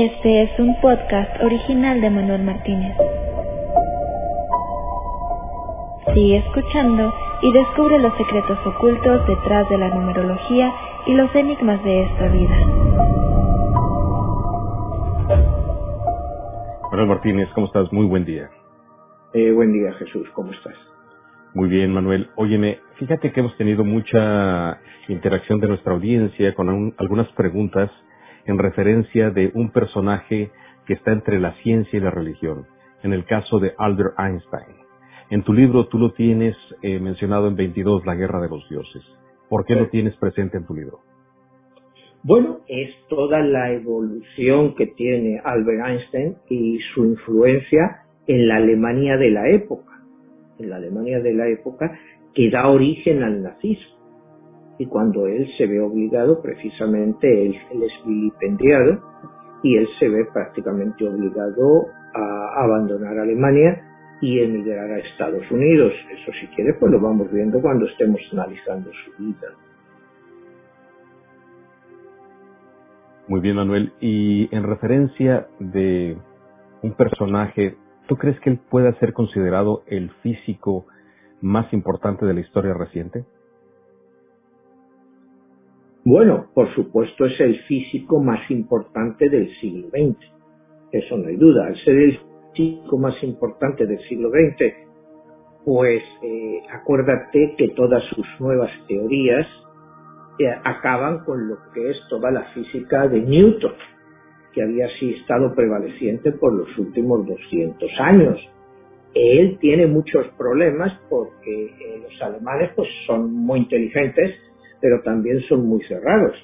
Este es un podcast original de Manuel Martínez. Sigue escuchando y descubre los secretos ocultos detrás de la numerología y los enigmas de esta vida. Manuel Martínez, ¿cómo estás? Muy buen día. Eh, buen día, Jesús, ¿cómo estás? Muy bien, Manuel. Óyeme, fíjate que hemos tenido mucha interacción de nuestra audiencia con un- algunas preguntas en referencia de un personaje que está entre la ciencia y la religión, en el caso de Albert Einstein. En tu libro tú lo tienes eh, mencionado en 22, La Guerra de los Dioses. ¿Por qué lo tienes presente en tu libro? Bueno, es toda la evolución que tiene Albert Einstein y su influencia en la Alemania de la época, en la Alemania de la época que da origen al nazismo. Y cuando él se ve obligado, precisamente él, él es vilipendiado y él se ve prácticamente obligado a abandonar Alemania y emigrar a Estados Unidos. Eso si quiere, pues lo vamos viendo cuando estemos analizando su vida. Muy bien, Manuel. Y en referencia de un personaje, ¿tú crees que él pueda ser considerado el físico más importante de la historia reciente? Bueno, por supuesto es el físico más importante del siglo XX. Eso no hay duda. Al ser el físico más importante del siglo XX, pues eh, acuérdate que todas sus nuevas teorías eh, acaban con lo que es toda la física de Newton, que había así estado prevaleciente por los últimos 200 años. Él tiene muchos problemas porque eh, los alemanes pues son muy inteligentes, pero también son muy cerrados.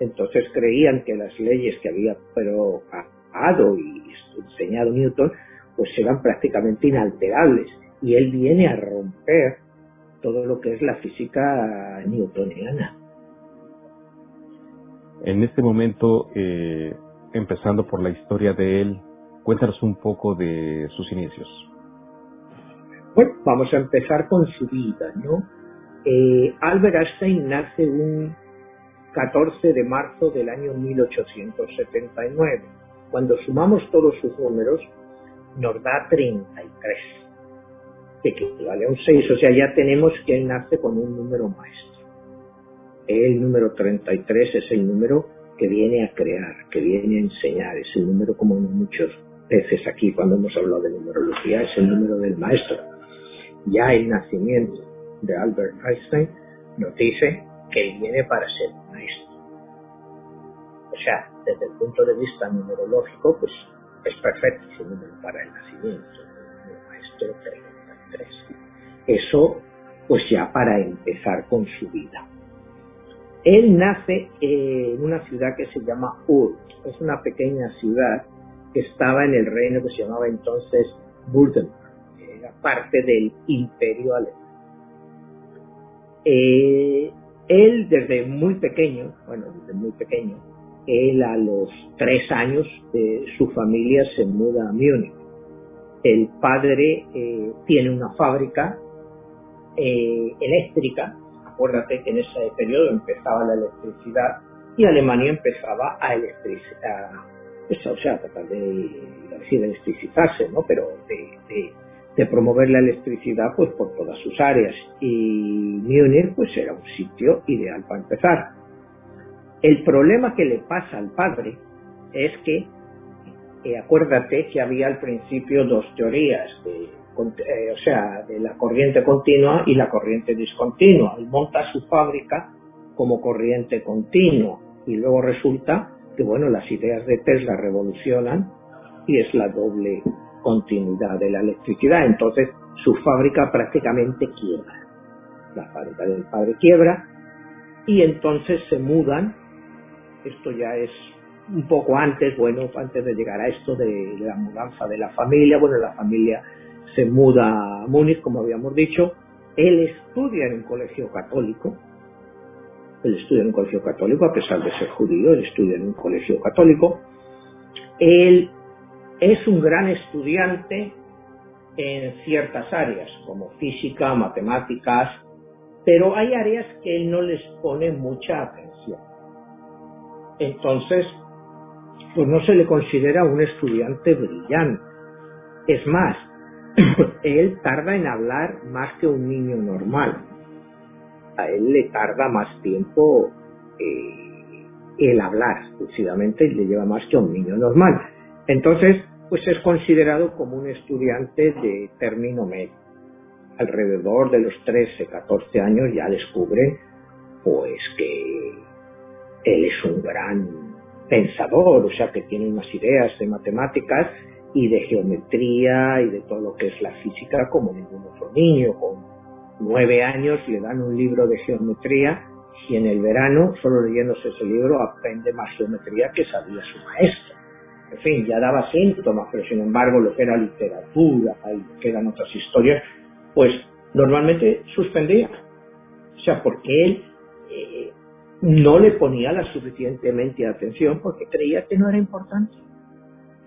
Entonces creían que las leyes que había probado y enseñado Newton pues eran prácticamente inalterables y él viene a romper todo lo que es la física newtoniana. En este momento, eh, empezando por la historia de él, cuéntanos un poco de sus inicios. Bueno, vamos a empezar con su vida, ¿no? Eh, Albert Einstein nace un 14 de marzo del año 1879. Cuando sumamos todos sus números, nos da 33, que equivale a un 6, o sea, ya tenemos que él nace con un número maestro. El número 33 es el número que viene a crear, que viene a enseñar, es el número como muchas veces aquí cuando hemos hablado de numerología, es el número del maestro. Ya el nacimiento de Albert Einstein nos dice que viene para ser maestro. O sea, desde el punto de vista numerológico, pues es perfecto su número para el nacimiento, el maestro 33. Eso, pues ya para empezar con su vida. Él nace en una ciudad que se llama Ur, es una pequeña ciudad que estaba en el reino que se llamaba entonces Württemberg, era parte del imperio alemán. Eh, él desde muy pequeño, bueno, desde muy pequeño, él a los tres años eh, su familia se muda a Múnich. El padre eh, tiene una fábrica eh, eléctrica, acuérdate que en ese periodo empezaba la electricidad y Alemania empezaba a electricidad, o sea, tratar de, de decir electricitarse, ¿no? Pero de, de promover la electricidad pues por todas sus áreas y Múnich pues era un sitio ideal para empezar. El problema que le pasa al padre es que, eh, acuérdate que había al principio dos teorías, de, eh, o sea, de la corriente continua y la corriente discontinua. Él monta su fábrica como corriente continua y luego resulta que, bueno, las ideas de Tesla revolucionan y es la doble continuidad de la electricidad. Entonces, su fábrica prácticamente quiebra. La fábrica del padre quiebra y entonces se mudan. Esto ya es un poco antes, bueno, antes de llegar a esto de la mudanza de la familia, bueno, la familia se muda a Múnich, como habíamos dicho, él estudia en un colegio católico, él estudia en un colegio católico, a pesar de ser judío, él estudia en un colegio católico, él es un gran estudiante en ciertas áreas, como física, matemáticas, pero hay áreas que él no les pone mucha atención. Entonces, pues no se le considera un estudiante brillante. Es más, él tarda en hablar más que un niño normal. A él le tarda más tiempo eh, el hablar, exclusivamente, y le lleva más que a un niño normal. Entonces, pues es considerado como un estudiante de término medio. Alrededor de los 13, 14 años ya descubren pues que él es un gran pensador, o sea que tiene unas ideas de matemáticas y de geometría y de todo lo que es la física como ningún otro niño. Con nueve años le dan un libro de geometría y en el verano, solo leyéndose ese libro, aprende más geometría que sabía su maestro. En fin, ya daba síntomas, pero sin embargo lo que era literatura y que eran otras historias, pues normalmente suspendía. O sea, porque él eh, no le ponía la suficientemente atención porque creía que no era importante,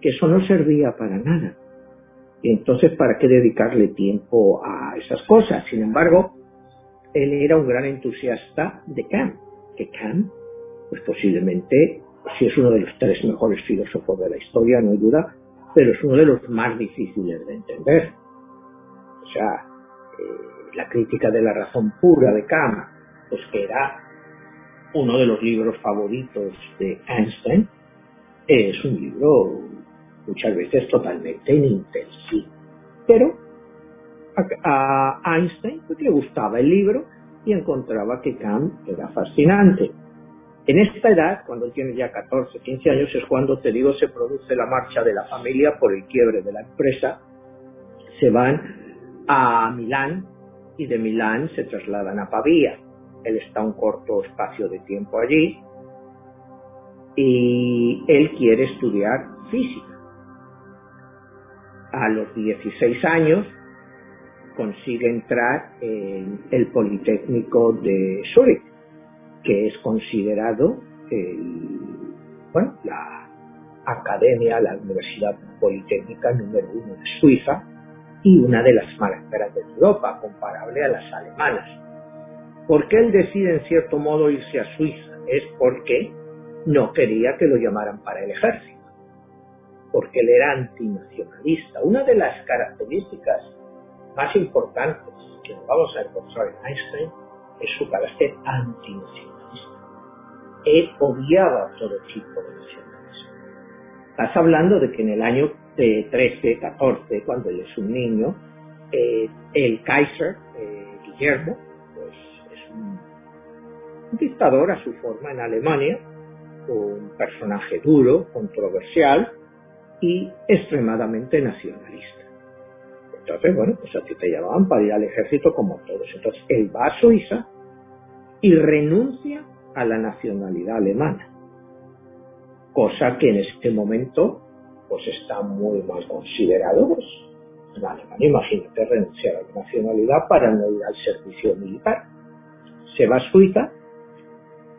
que eso no servía para nada. Y entonces, ¿para qué dedicarle tiempo a esas cosas? Sin embargo, él era un gran entusiasta de Kant, que Kant, pues posiblemente, si es uno de los tres mejores filósofos de la historia, no hay duda, pero es uno de los más difíciles de entender. O sea, eh, la crítica de la razón pura de Kant, pues que era uno de los libros favoritos de Einstein, es un libro muchas veces totalmente inintensivo. Pero a, Einstein pues, le gustaba el libro y encontraba que Kant era fascinante. En esta edad, cuando él tiene ya 14, 15 años, es cuando, te digo, se produce la marcha de la familia por el quiebre de la empresa. Se van a Milán y de Milán se trasladan a Pavía. Él está un corto espacio de tiempo allí y él quiere estudiar física. A los 16 años consigue entrar en el Politécnico de Zúrich, que es considerado bueno, la academia, la Universidad Politécnica número uno de Suiza y una de las más grandes de Europa, comparable a las alemanas. ¿Por qué él decide en cierto modo irse a Suiza? Es porque no quería que lo llamaran para el ejército, porque él era antinacionalista. Una de las características más importantes que vamos a encontrar en Einstein es su carácter antinacionalista. Él odiaba todo tipo de nacionalismo. Estás hablando de que en el año 13, 14, cuando él es un niño, eh, el Kaiser, eh, Guillermo, pues es un, dictador a su forma en Alemania, un personaje duro, controversial y extremadamente nacionalista. Entonces, bueno, pues a ti te llamaban para ir al ejército como todos. Entonces, él va a Suiza y renuncia a la nacionalidad alemana. Cosa que en este momento, pues está muy mal considerado. Pues, en imagínate renunciar a la nacionalidad para no ir al servicio militar. Se va a Suiza,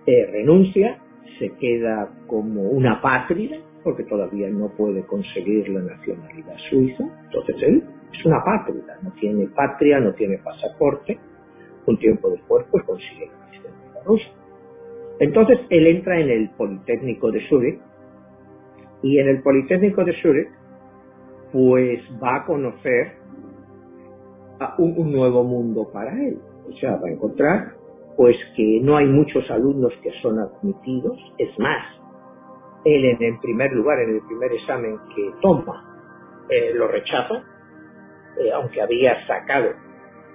eh, renuncia, se queda como una patria, porque todavía no puede conseguir la nacionalidad suiza. Entonces él es una patria, no tiene patria, no tiene pasaporte. Un tiempo después, pues consigue la nacionalidad rusa. Entonces él entra en el Politécnico de Zúrich y en el Politécnico de Zúrich, pues va a conocer a un, nuevo mundo para él. O sea, va a encontrar pues que no hay muchos alumnos que son admitidos. Es más, él en el primer lugar, en el primer examen que toma, eh, lo rechaza, eh, aunque había sacado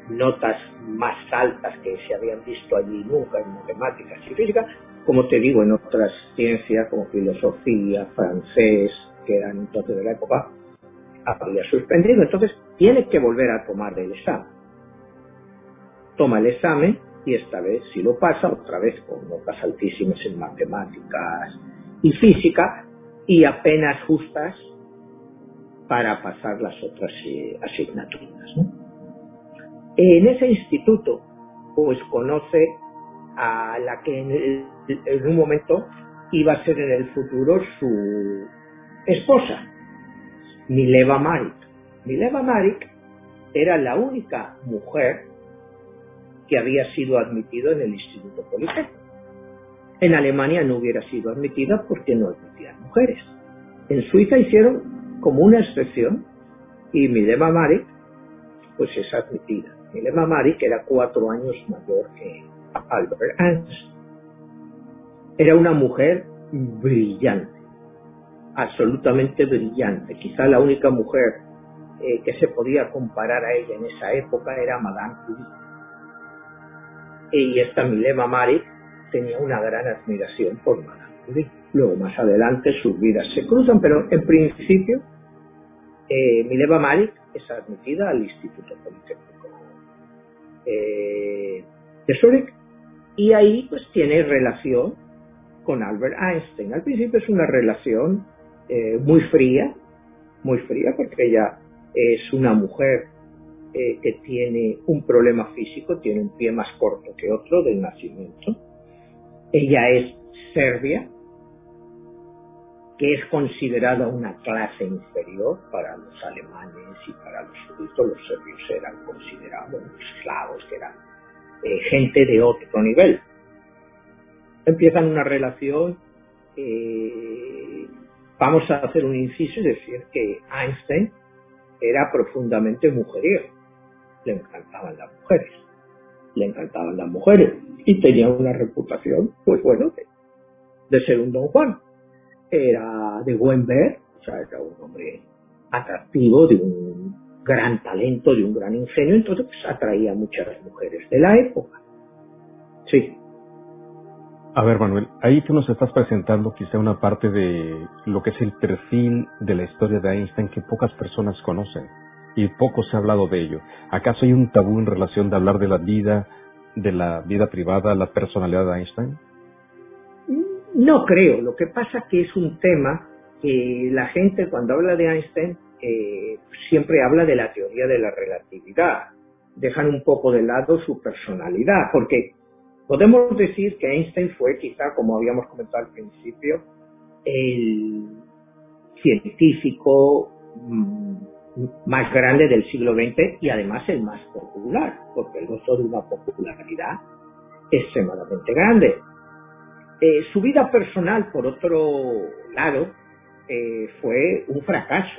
notas más altas que se habían visto allí nunca en matemáticas y física, como te digo, en otras ciencias como filosofía, francés, que eran entonces de la época, había suspendido. Entonces tiene que volver a tomar el examen. Toma el examen y esta vez si lo pasa, otra vez con notas altísimas en matemáticas y física y apenas justas para pasar las otras eh, asignaturas. En ese instituto, pues conoce a la que en, en, un momento iba a ser en el futuro su esposa, Mileva Marik. Mileva Marik era la única mujer que había sido admitido en el Instituto Politécnico. En Alemania no hubiera sido admitida porque no admitían mujeres. En Suiza hicieron como una excepción y Mileva Marik pues es admitida. Mileva Marik era cuatro años mayor que Albert Einstein. Era una mujer brillante, absolutamente brillante. Quizá la única mujer eh, que se podía comparar a ella en esa época era Madame Curie. Y esta Mileva Marik tenía una gran admiración por Madame Curie. Luego, más adelante, sus vidas se cruzan, pero en principio, eh, Mileva es admitida al Instituto Politécnico eh, de Zurich y ahí pues tiene relación con Albert Einstein. Al principio es una relación eh, muy fría, muy fría porque ella es una mujer eh, que tiene un problema físico, tiene un pie más corto que otro del nacimiento. Ella es serbia, que es considerada una clase inferior para los alemanes y para los judíos. Los serbios eran considerados esclavos, que eran eh, gente de otro nivel empiezan una relación, eh, vamos a hacer un inciso y decir que Einstein era profundamente mujeriego, le encantaban las mujeres, le encantaban las mujeres y tenía una reputación, pues bueno, de, ser un don Juan. Era de buen ver, o sea, era un hombre atractivo, de un gran talento, de un gran ingenio, entonces pues, atraía a muchas mujeres de la época. Sí, a ver, Manuel, ahí tú nos estás presentando quizá una parte de lo que es el perfil de la historia de Einstein que pocas personas conocen y poco se ha hablado de ello. ¿Acaso hay un tabú en relación de hablar de la vida, de la vida privada, la personalidad de Einstein? No creo. Lo que pasa que es un tema que la gente cuando habla de Einstein eh, siempre habla de la teoría de la relatividad. Dejan un poco de lado su personalidad, porque Podemos decir que Einstein fue quizá, como habíamos comentado al principio, el científico mm, más grande del siglo XX y además el más popular, porque él gozó de una popularidad extremadamente grande. Eh, su vida personal, por otro lado, eh, fue un fracaso.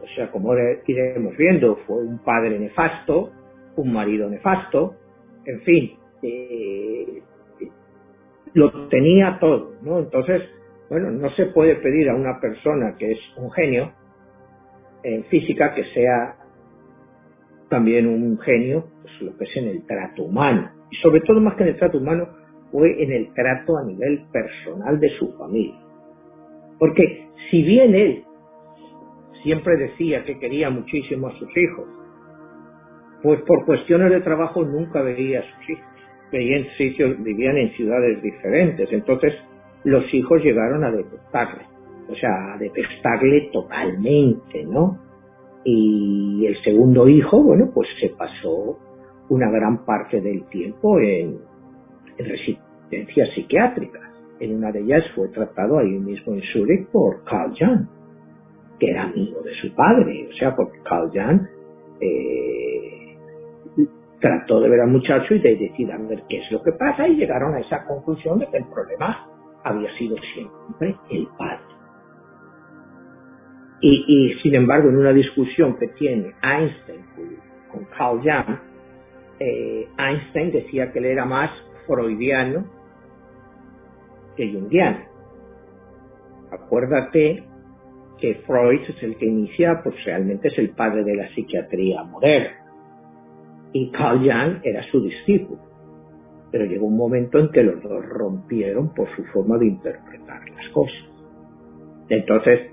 O sea, como iremos viendo, fue un padre nefasto, un marido nefasto, en fin, eh, lo tenía todo, ¿no? Entonces, bueno, no se puede pedir a una persona que es un genio en física que sea también un genio, pues lo que es en el trato humano. Y sobre todo más que en el trato humano, fue en el trato a nivel personal de su familia. Porque si bien él siempre decía que quería muchísimo a sus hijos, pues por cuestiones de trabajo nunca veía a sus hijos veían sitios, vivían en ciudades diferentes. Entonces, los hijos llegaron a detestarle, o sea, a detestarle totalmente, ¿no? Y el segundo hijo, bueno, pues se pasó una gran parte del tiempo en, residencias psiquiátricas. En una de ellas fue tratado ahí mismo en Zurich por Carl Jan, que era amigo de su padre, o sea, porque Carl Jan eh, trató de ver al muchacho y de decir a ver qué es lo que pasa y llegaron a esa conclusión de que el problema había sido siempre el padre. Y, sin embargo, en una discusión que tiene Einstein con, Carl Jung, eh, Einstein decía que él era más freudiano que jungiano. Acuérdate que Freud es el que inicia, pues realmente es el padre de la psiquiatría moderna y Carl Jung era su discípulo. Pero llegó un momento en que los dos rompieron por su forma de interpretar las cosas. Entonces,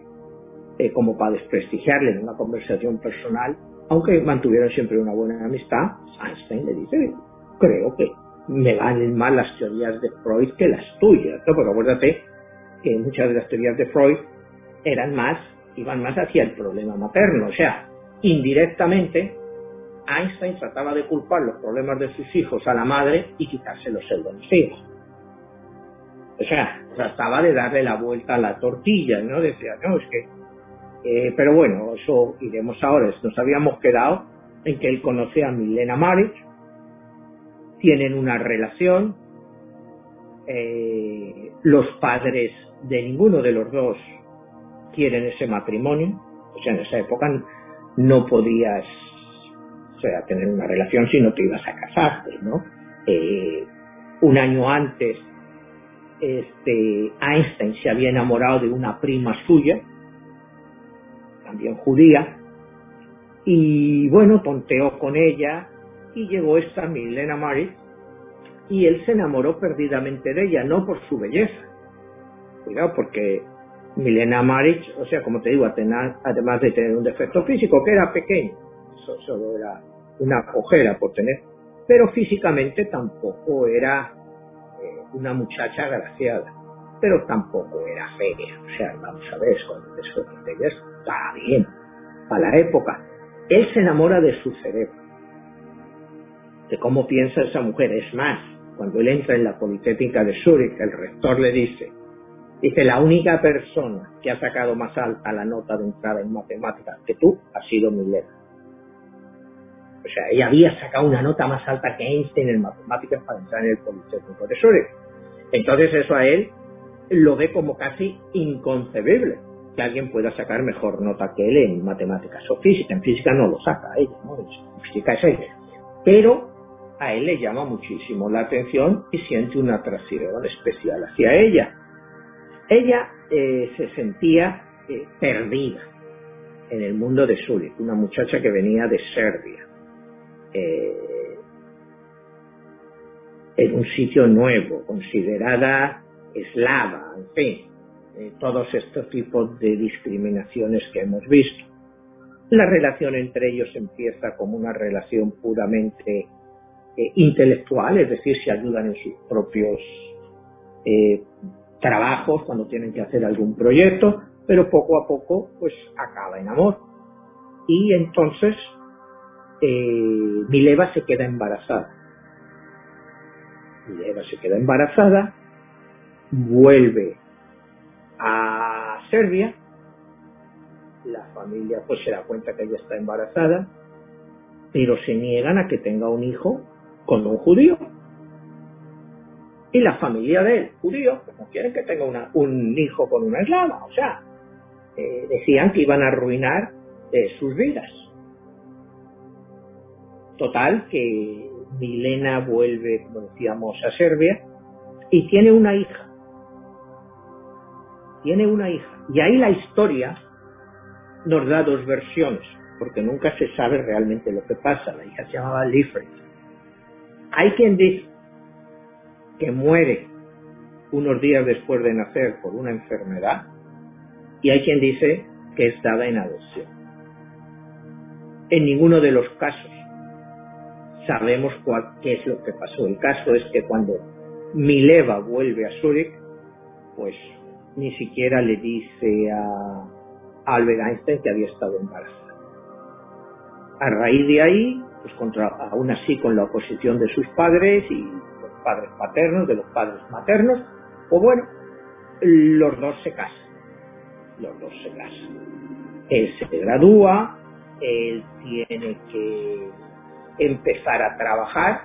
eh, como para desprestigiarle en una conversación personal, aunque mantuvieron siempre una buena amistad, Einstein le dice, creo que me valen más las teorías de Freud que las tuyas, ¿no? porque acuérdate que muchas de las teorías de Freud eran más, iban más hacia el problema materno, o sea, indirectamente Einstein trataba de culpar los problemas de sus hijos a la madre y de los hijos. O sea, trataba de darle la vuelta a la tortilla, ¿no? Decía, no, es que... Eh, pero bueno, eso iremos ahora. Nos habíamos quedado en que él conoce a Milena Maric, tienen una relación, eh, los padres de ninguno de los dos quieren ese matrimonio. O sea, en esa época no podías o sea, tener una relación si no te ibas a casarte, ¿no? Eh, un año antes, este, Einstein se había enamorado de una prima suya, también judía, y bueno, tonteó con ella y llegó esta Milena Maris y él se enamoró perdidamente de ella, no por su belleza. Cuidado, porque Milena Maric, o sea, como te digo, además de tener un defecto físico, que era pequeño, solo era una cojera por tener, pero físicamente tampoco era eh, una muchacha agraciada, pero tampoco era fea, o sea, vamos a ver, eso de ella está bien, para la época. Él se enamora de su cerebro, de cómo piensa esa mujer, es más, cuando él entra en la Politécnica de Zúrich, el rector le dice, dice, la única persona que ha sacado más alta la nota de entrada en matemáticas que tú ha sido Milena. O sea, ella había sacado una nota más alta que Einstein en matemáticas para entrar en el Politécnico de Zúrich. Entonces eso a él lo ve como casi inconcebible que alguien pueda sacar mejor nota que él en matemáticas o física. En física no lo saca ella, ¿no? En física es ella. Pero a él le llama muchísimo la atención y siente una atracción especial hacia ella. Ella eh, se sentía eh, perdida en el mundo de Zurich, una muchacha que venía de Serbia, eh, en un sitio nuevo, considerada eslava, en fin, todos estos tipos de discriminaciones que hemos visto. La relación entre ellos empieza como una relación puramente eh, intelectual, es decir, se ayudan en sus propios eh, trabajos cuando tienen que hacer algún proyecto, pero poco a poco pues acaba en amor. Y entonces eh, Mileva se queda embarazada. Mileva se queda embarazada, vuelve a Serbia, la familia pues se da cuenta que ella está embarazada, pero se niegan a que tenga un hijo con un judío. Y la familia de él, judío, pues no quieren que tenga un hijo con una eslava. O sea, eh, decían que iban a arruinar eh, sus vidas. Total, que Milena vuelve, como decíamos, a Serbia y tiene una hija. Tiene una hija. Y ahí la historia nos da dos versiones, porque nunca se sabe realmente lo que pasa. La hija se llamaba Liefeld hay quien dice que muere unos días después de nacer por una enfermedad y hay quien dice que es dada en adopción. En ninguno de los casos sabemos cuál, qué es lo que pasó. El caso es que cuando Mileva vuelve a Zurich, pues ni siquiera le dice a Albert Einstein que había estado embarazada. A raíz de ahí, pues contra, aún así con la oposición de sus padres y los padres paternos, de los padres maternos, pues bueno, los dos se casan. Los dos se casan. Él se gradúa, él tiene que empezar a trabajar.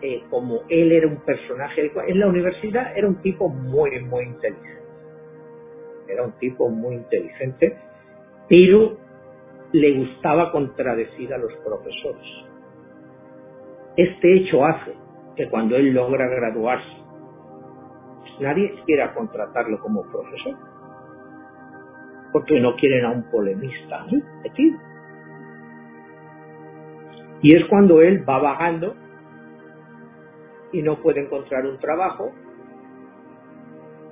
Eh, como él era un personaje en la universidad, era un tipo muy, muy inteligente. Era un tipo muy inteligente, pero le gustaba contradecir a los profesores. Este hecho hace que cuando él logra graduarse, pues nadie quiera contratarlo como profesor, porque no quieren a un polemista metido. Y es cuando él va vagando y no puede encontrar un trabajo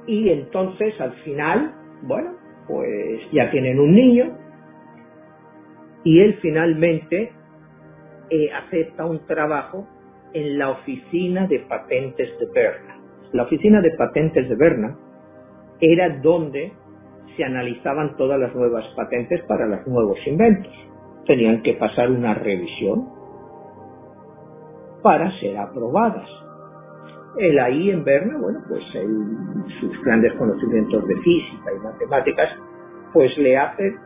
y entonces al final, bueno, pues ya tienen un niño y él finalmente eh, acepta un trabajo en la oficina de patentes de Berna. La oficina de patentes de Berna era donde se analizaban todas las nuevas patentes para los nuevos inventos. Tenían que pasar una revisión para ser aprobadas. Él ahí en Berna, bueno, pues sus grandes conocimientos de física y matemáticas, pues le hacen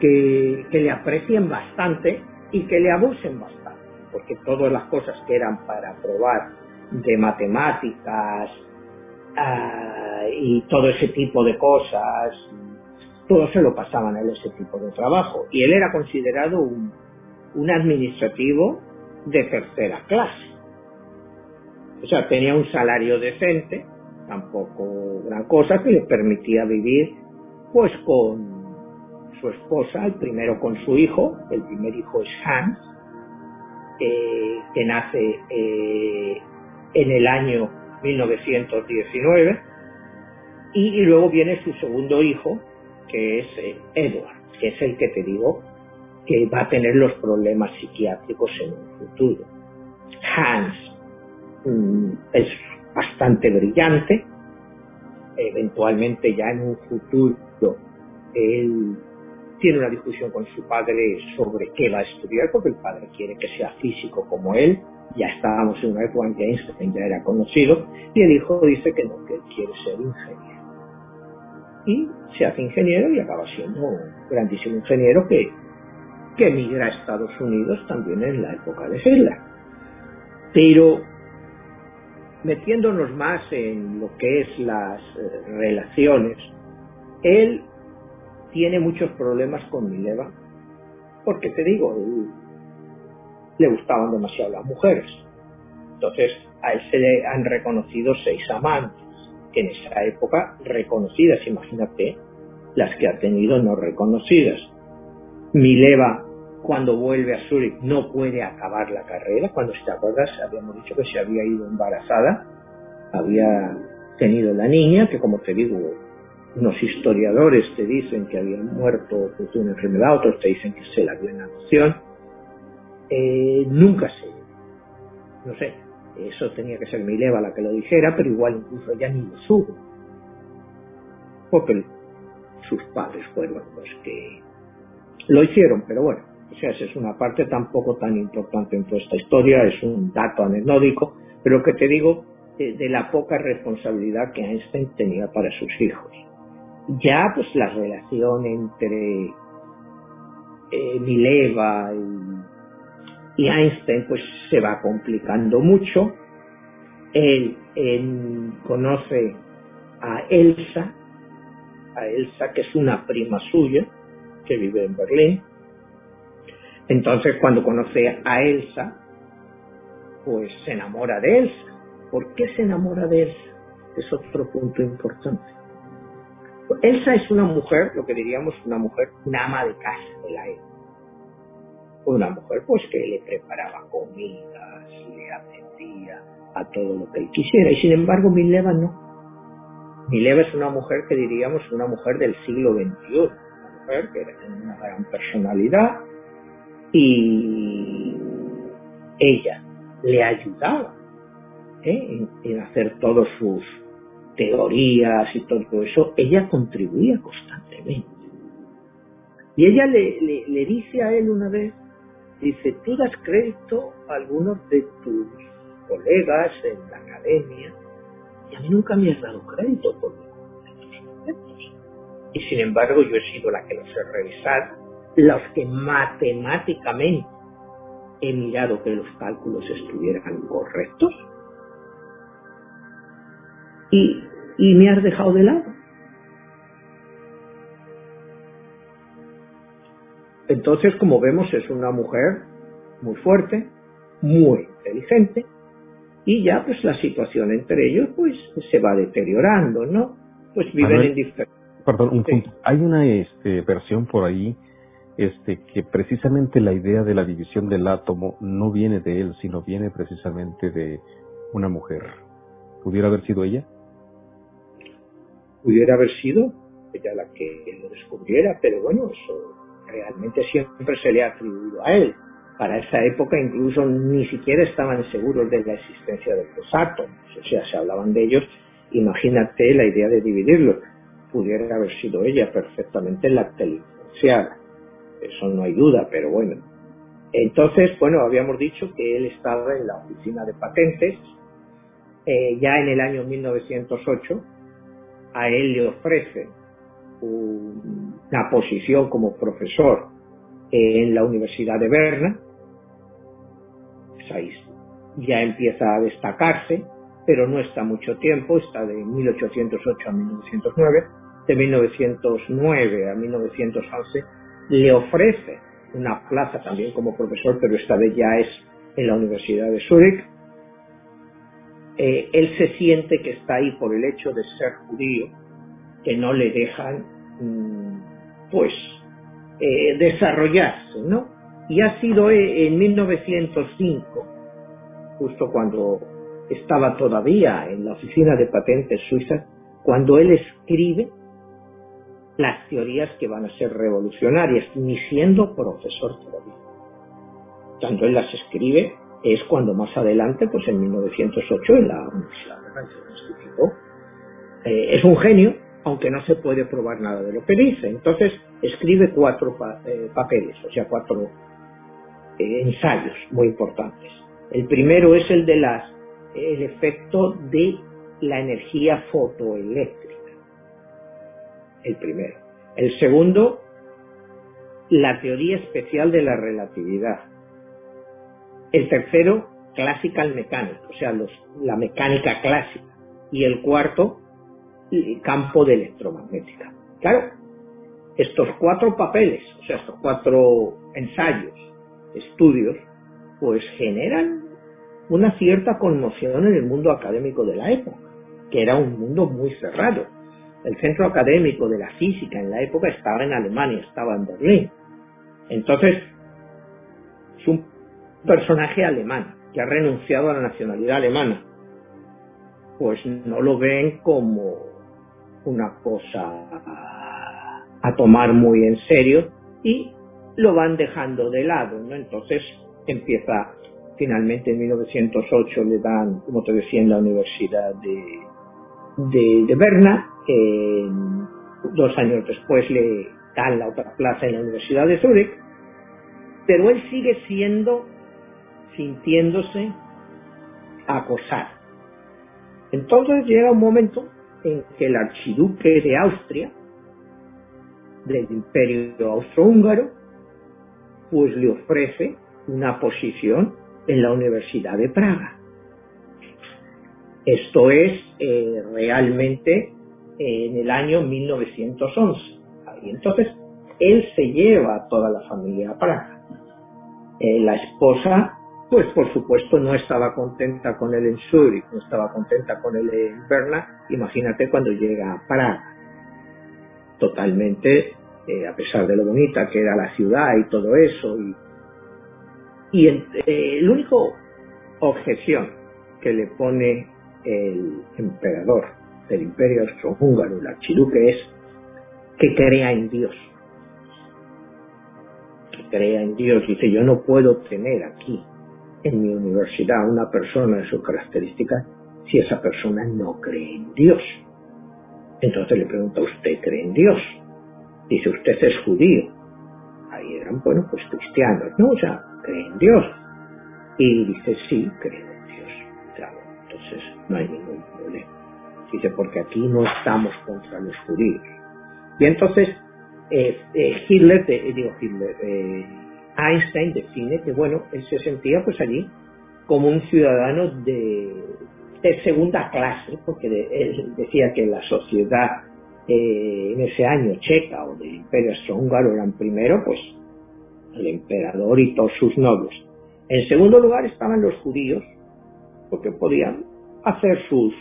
que, le aprecien bastante y que le abusen bastante, porque todas las cosas que eran para probar de matemáticas, ah, y todo ese tipo de cosas, todo se lo pasaban a él ese tipo de trabajo. Y él era considerado un, un administrativo de tercera clase. O sea, tenía un salario decente, tampoco gran cosa, que le permitía vivir pues con su esposa, el primero con su hijo, el primer hijo es Hans, eh, que nace eh, en el año 1919, y, luego viene su segundo hijo, que es eh, Edward, que es el que te digo que va a tener los problemas psiquiátricos en un futuro. Hans mm, es bastante brillante, eventualmente ya en un futuro él tiene una discusión con su padre sobre qué va a estudiar, porque el padre quiere que sea físico como él, ya estábamos en una época en que Einstein ya era conocido, y el hijo dice que no, que él quiere ser ingeniero. Y se hace ingeniero y acaba siendo un grandísimo ingeniero que, que emigra a Estados Unidos también en la época de Hitler. Pero metiéndonos más en lo que es las eh, relaciones, él tiene muchos problemas con Mileva, porque te digo, le gustaban demasiado las mujeres. Entonces, a él se le han reconocido seis amantes, en esa época reconocidas, imagínate, las que ha tenido no reconocidas. Mileva, cuando vuelve a Zurich, no puede acabar la carrera. Cuando te acuerdas, habíamos dicho que se había ido embarazada, había tenido la niña, que como te digo, unos historiadores te dicen que había muerto de una enfermedad, otros te dicen que se la dio en adopción. Eh, nunca sé. No sé. Eso tenía que ser Mileva la que lo dijera, pero igual incluso ella ni lo supo. Porque sus padres fueron los que lo hicieron, pero bueno, o sea, esa es una parte tampoco tan importante en toda esta historia, es un dato anecdótico, pero que te digo de la poca responsabilidad que Einstein tenía para sus hijos ya pues la relación entre eh, Mileva y, Einstein pues se va complicando mucho. Él, conoce a Elsa, a Elsa que es una prima suya que vive en Berlín. Entonces cuando conoce a Elsa, pues se enamora de Elsa. ¿Por qué se enamora de Elsa? Es otro punto importante Elsa es una mujer, lo que diríamos una mujer, una ama de casa de la época. Una mujer pues que le preparaba comidas, le atendía a todo lo que él quisiera. Y sin embargo Mileva no. Mileva es una mujer que diríamos una mujer del siglo XXI. Una mujer que tiene una gran personalidad y ella le ayudaba ¿eh? en hacer todos sus teorías y todo eso, ella contribuía constantemente. Y ella le, le, dice a él una vez, dice, tú das crédito a algunos de tus colegas en la academia y a mí nunca me has dado crédito por estos Y sin embargo yo he sido la que los he revisado, los que matemáticamente he mirado que los cálculos estuvieran correctos y, y me has dejado de lado. Entonces, como vemos, es una mujer muy fuerte, muy inteligente, y ya pues la situación entre ellos pues se va deteriorando, ¿no? Pues viven en diferentes... Perdón, un punto. Hay una este, versión por ahí este, que precisamente la idea de la división del átomo no viene de él, sino viene precisamente de una mujer. ¿Pudiera haber sido ella? Pudiera haber sido ella la que lo descubriera, pero bueno, eso realmente siempre se le ha atribuido a él. Para esa época incluso ni siquiera estaban seguros de la existencia de los átomos, o sea, se hablaban de ellos, imagínate la idea de dividirlos. Pudiera haber sido ella perfectamente la que Eso no hay duda, pero bueno. Entonces, bueno, habíamos dicho que él estaba en la oficina de patentes, eh, ya en el año 1908, a él le ofrece una posición como profesor en la Universidad de Berna, pues ya empieza a destacarse pero no está mucho tiempo, está de 1808 a 1909, de 1909 a 1911, le ofrece una plaza también como profesor, pero esta vez ya es en la Universidad de Zúrich. Eh, él se siente que está ahí por el hecho de ser judío, que no le dejan, mm, pues, eh, desarrollarse, ¿no? Y ha sido eh, en 1905, justo cuando estaba todavía en la oficina de patentes suizas, cuando él escribe las teorías que van a ser revolucionarias, ni siendo profesor todavía. Cuando él las escribe es cuando más adelante, pues en 1908, en la Universidad de eh, es un genio, aunque no se puede probar nada de lo que dice. Entonces escribe cuatro eh, papeles, o sea, cuatro eh, ensayos muy importantes. El primero es el de las el efecto de la energía fotoeléctrica. El primero. El segundo, la teoría especial de la relatividad. El tercero, classical mechanics, o sea, la mecánica clásica. Y el cuarto, el campo de electromagnética. Claro, estos cuatro papeles, o sea, estos cuatro ensayos, estudios, pues generan una cierta conmoción en el mundo académico de la época, que era un mundo muy cerrado. El centro académico de la física en la época estaba en Alemania, estaba en Berlín. Entonces, es un personaje alemán que ha renunciado a la nacionalidad alemana. Pues no lo ven como una cosa a, tomar muy en serio y lo van dejando de lado. Entonces empieza finalmente en 1908 le dan, como te decía, en la Universidad de, de, Berna, dos años después le dan la otra plaza en la Universidad de Zúrich, pero él sigue siendo, sintiéndose acosado. Entonces llega un momento en que el archiduque de Austria, del imperio austrohúngaro, pues le ofrece una posición en la Universidad de Praga. Esto es eh, realmente en el año 1911. Y entonces él se lleva a toda la familia a Praga. Eh, la esposa, pues por supuesto no estaba contenta con él en Zurich, no estaba contenta con él en Berna. Imagínate cuando llega a Praga. Totalmente, eh, a pesar de lo bonita que era la ciudad y todo eso, y y eh, el único objeción que le pone el emperador del imperio austrohúngaro, el archiduque, es que crea en Dios. Que crea en Dios. Dice, yo no puedo tener aquí en mi universidad una persona de sus características si esa persona no cree en Dios. Entonces le pregunta, ¿usted cree en Dios? Dice, usted es judío. Ahí eran, bueno, pues cristianos, ¿no? O sea, cree en Dios. Y dice, sí, creo en Dios. Entonces no hay ningún problema. Dice, porque aquí no estamos contra los judíos. Y entonces eh, eh, Hitler, digo Hitler, eh, Einstein define que, bueno, él se sentía pues allí como un ciudadano de, segunda clase, porque él decía que la sociedad en ese año checa o del imperio austrohúngaro eran primero, pues el emperador y todos sus nobles. En segundo lugar estaban los judíos, porque podían hacer sus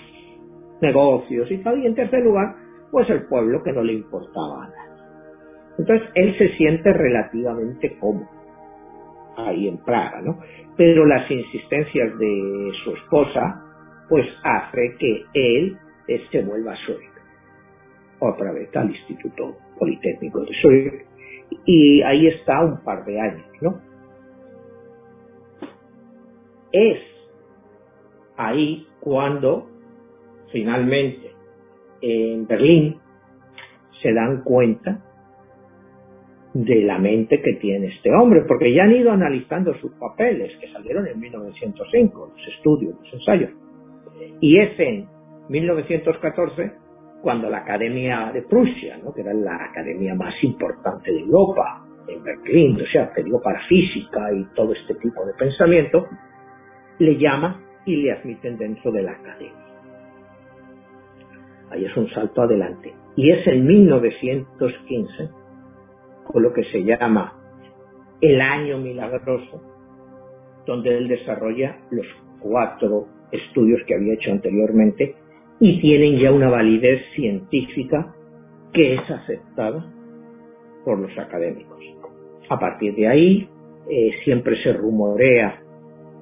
negocios y tal. Y en tercer lugar, pues el pueblo que no le importaba nada. Entonces él se siente relativamente cómodo ahí en Praga, ¿no? Pero las insistencias de su esposa, pues hace que él se vuelva a Zurich, otra vez al Instituto Politécnico de Zurich, y ahí está un par de años, ¿no? Es ahí cuando finalmente en Berlín se dan cuenta de la mente que tiene este hombre, porque ya han ido analizando sus papeles que salieron en 1905, los estudios, los ensayos. Y es en 1914 cuando la Academia de Prusia, ¿no? que era la academia más importante de Europa, en Berlín, o sea, que dio para física y todo este tipo de pensamiento, le llama y le admiten dentro de la academia. Ahí es un salto adelante. Y es en 1915, con lo que se llama el año milagroso, donde él desarrolla los cuatro estudios que había hecho anteriormente y tienen ya una validez científica que es aceptada por los académicos. A partir de ahí, eh, siempre se rumorea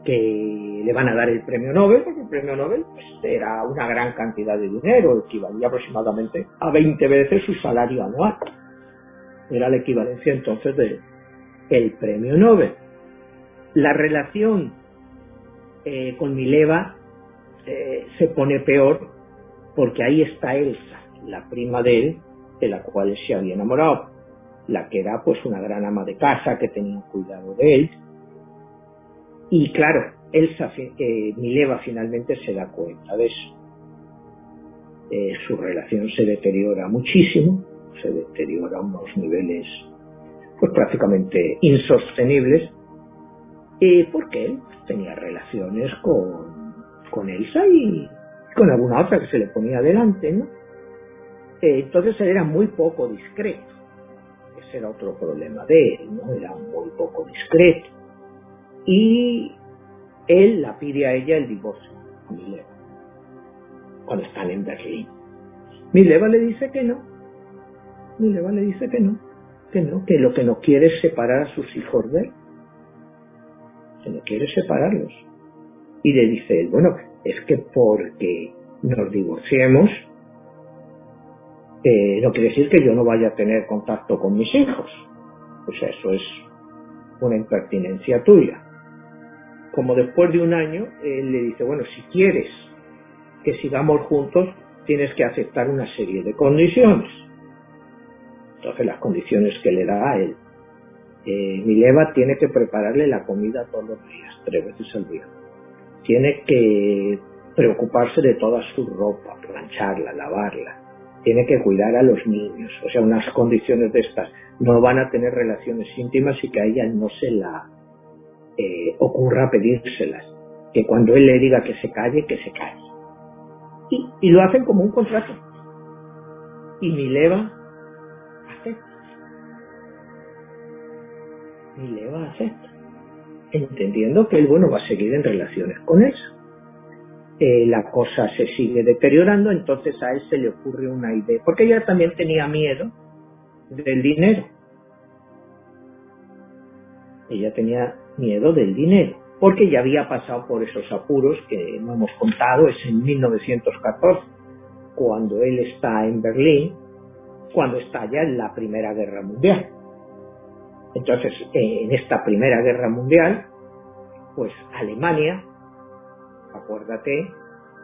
que le van a dar el premio Nobel, porque el premio Nobel pues, era una gran cantidad de dinero, equivalía aproximadamente a 20 veces su salario anual. Era la equivalencia entonces del el premio Nobel. La relación eh, con Mileva eh, se pone peor porque ahí está Elsa, la prima de él, de la cual se había enamorado, la que era pues una gran ama de casa que tenía cuidado de él. Y claro, Elsa, eh, Mileva finalmente se da cuenta de eso. Eh, su relación se deteriora muchísimo, se deteriora a unos niveles pues prácticamente insostenibles, eh, porque él tenía relaciones con, con Elsa y con alguna otra que se le ponía delante, ¿no? Entonces él era muy poco discreto. Ese era otro problema de él, ¿no? Era muy poco discreto. Y él la pide a ella el divorcio, a Mileva, cuando están en Berlín. Mileva le dice que no. Mileva le dice que no, que no, que lo que no quiere es separar a sus hijos de él. Que no quiere separarlos. Y le dice él, bueno, es que porque nos divorciemos, eh, no quiere decir que yo no vaya a tener contacto con mis hijos. Pues eso es una impertinencia tuya. Como después de un año, él le dice, bueno, si quieres que sigamos juntos, tienes que aceptar una serie de condiciones. Entonces las condiciones que le da a él. Eh, Mileva tiene que prepararle la comida todos los días, tres veces al día tiene que preocuparse de toda su ropa, plancharla, lavarla, tiene que cuidar a los niños, o sea, unas condiciones de estas. No van a tener relaciones íntimas y que a ella no se la eh, ocurra pedírselas. Que cuando él le diga que se calle, que se calle. Y, y lo hacen como un contrato. Y Mileva Mileva acepta entendiendo que él, bueno, va a seguir en relaciones con eso. Eh, la cosa se sigue deteriorando, entonces a él se le ocurre una idea, porque ella también tenía miedo del dinero. Ella tenía miedo del dinero, porque ya había pasado por esos apuros que no hemos contado, es en 1914, cuando él está en Berlín, cuando estalla la Primera Guerra Mundial. Entonces, en esta Primera Guerra Mundial, pues Alemania, acuérdate,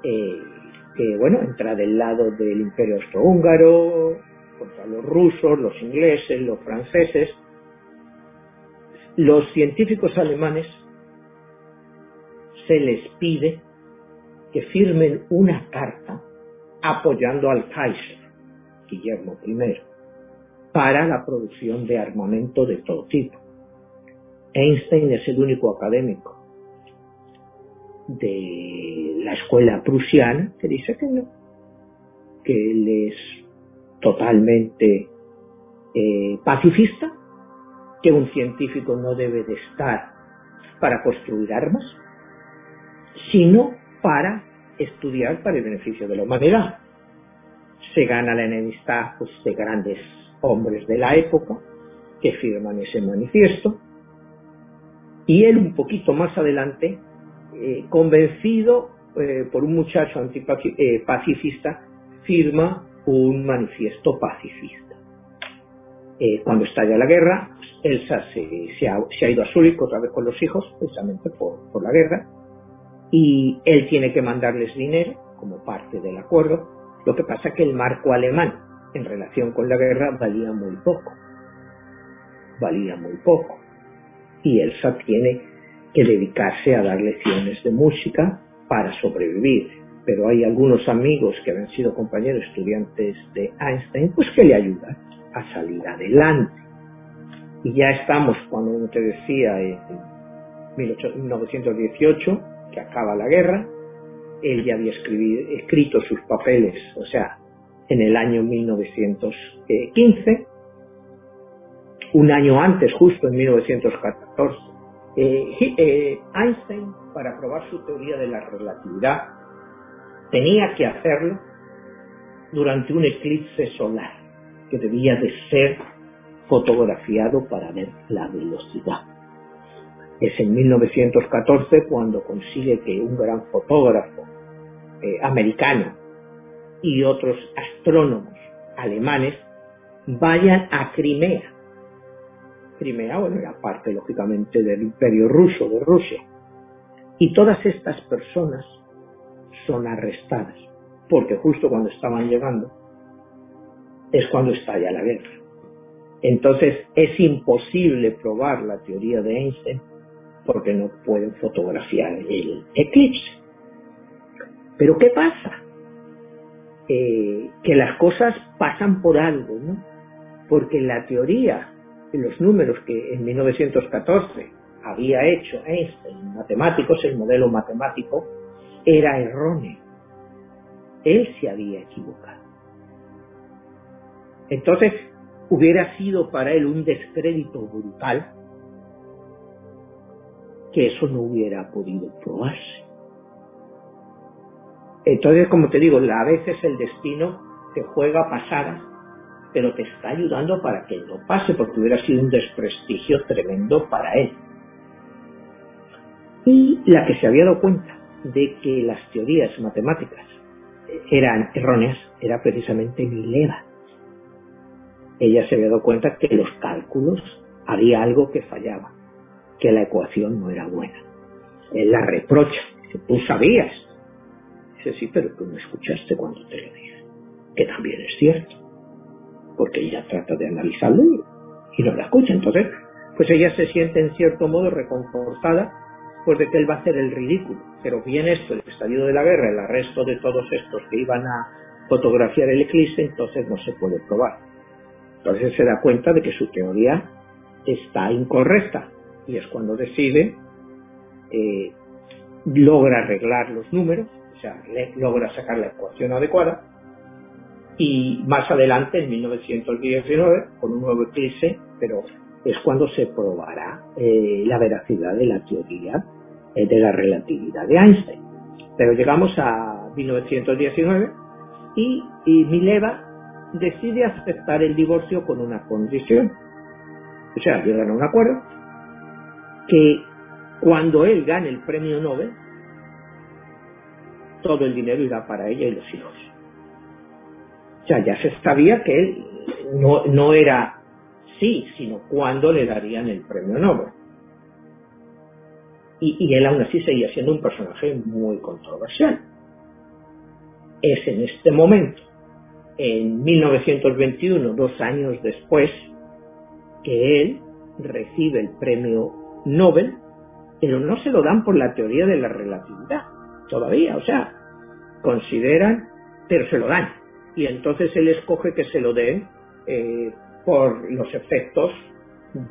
eh, que bueno, entra del lado del Imperio Austrohúngaro, contra los rusos, los ingleses, los franceses. Los científicos alemanes se les pide que firmen una carta apoyando al Kaiser, Guillermo I para la producción de armamento de todo tipo. Einstein es el único académico de la escuela prusiana que dice que no, que él es totalmente eh, pacifista, que un científico no debe de estar para construir armas, sino para estudiar para el beneficio de la humanidad. Se gana la enemistad pues, de grandes hombres de la época que firman ese manifiesto y él un poquito más adelante, eh, convencido eh, por un muchacho antipacifista, eh, firma un manifiesto pacifista. cuando estalla la guerra, Elsa se, ha, ido a Zúrich otra vez con los hijos, precisamente por, por la guerra, y él tiene que mandarles dinero como parte del acuerdo. Lo que pasa que el marco alemán en relación con la guerra valía muy poco. Valía muy poco. Y Elsa tiene que dedicarse a dar lecciones de música para sobrevivir. Pero hay algunos amigos que habían sido compañeros estudiantes de Einstein, pues que le ayudan a salir adelante. Y ya estamos, cuando te decía, en 1918, que acaba la guerra, él ya había escrito sus papeles, o sea, en el año 1915, un año antes, justo en 1914, eh, eh, Einstein, para probar su teoría de la relatividad, tenía que hacerlo durante un eclipse solar, que debía de ser fotografiado para ver la velocidad. Es en 1914 cuando consigue que un gran fotógrafo eh, americano y otros astrónomos alemanes vayan a Crimea. Crimea, bueno, era parte lógicamente del imperio ruso, de Rusia. Y todas estas personas son arrestadas, porque justo cuando estaban llegando es cuando estalla la guerra. Entonces es imposible probar la teoría de Einstein porque no pueden fotografiar el eclipse. Pero ¿qué pasa? Eh, que las cosas pasan por algo, ¿no? Porque la teoría de los números que en 1914 había hecho Einstein, matemáticos, el modelo matemático, era erróneo. Él se había equivocado. Entonces, hubiera sido para él un descrédito brutal que eso no hubiera podido probarse. Entonces, como te digo, a veces el destino te juega pasadas, pero te está ayudando para que no pase, porque hubiera sido un desprestigio tremendo para él. Y la que se había dado cuenta de que las teorías matemáticas eran erróneas era precisamente Mileva. Ella se había dado cuenta que los cálculos había algo que fallaba, que la ecuación no era buena. Él la reprocha, tú sabías Dice, sí, pero tú no escuchaste cuando te lo dije. Que también es cierto. Porque ella trata de analizarlo y no la escucha. Entonces, pues ella se siente en cierto modo reconfortada pues de que él va a hacer el ridículo. Pero bien esto, el estallido de la guerra, el arresto de todos estos que iban a fotografiar el eclipse, entonces no se puede probar. Entonces se da cuenta de que su teoría está incorrecta y es cuando decide, eh, logra arreglar los números o sea, logra sacar la ecuación adecuada y más adelante, en 1919, con un nuevo eclipse, pero es cuando se probará eh, la veracidad de la teoría eh, de la relatividad de Einstein. Pero llegamos a 1919 y, y Mileva decide aceptar el divorcio con una condición. O sea, llegan a un acuerdo que cuando él gane el premio Nobel, todo el dinero irá para ella y los hijos. Sea, ya se sabía que él no, no era sí, sino cuándo le darían el premio Nobel. Y él aún así seguía siendo un personaje muy controversial. Es en este momento, en 1921, dos años después, que él recibe el premio Nobel, pero no se lo dan por la teoría de la relatividad, todavía, o sea, consideran, pero se lo dan. Y entonces él escoge que se lo den eh, por los efectos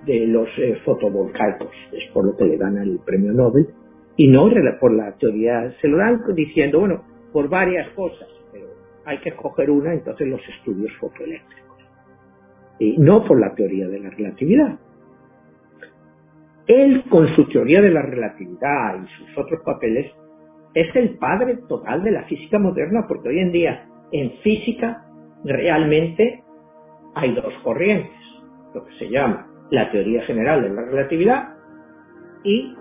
de los eh, fotovoltaicos, es por lo que le dan el premio Nobel, y no por la teoría, se lo dan diciendo, bueno, por varias cosas, pero hay que escoger una, entonces los estudios fotoeléctricos, y no por la teoría de la relatividad. Él, con su teoría de la relatividad y sus otros papeles, es el padre total de la física moderna, porque hoy en día en física realmente hay dos corrientes, lo que se llama la teoría general de la relatividad y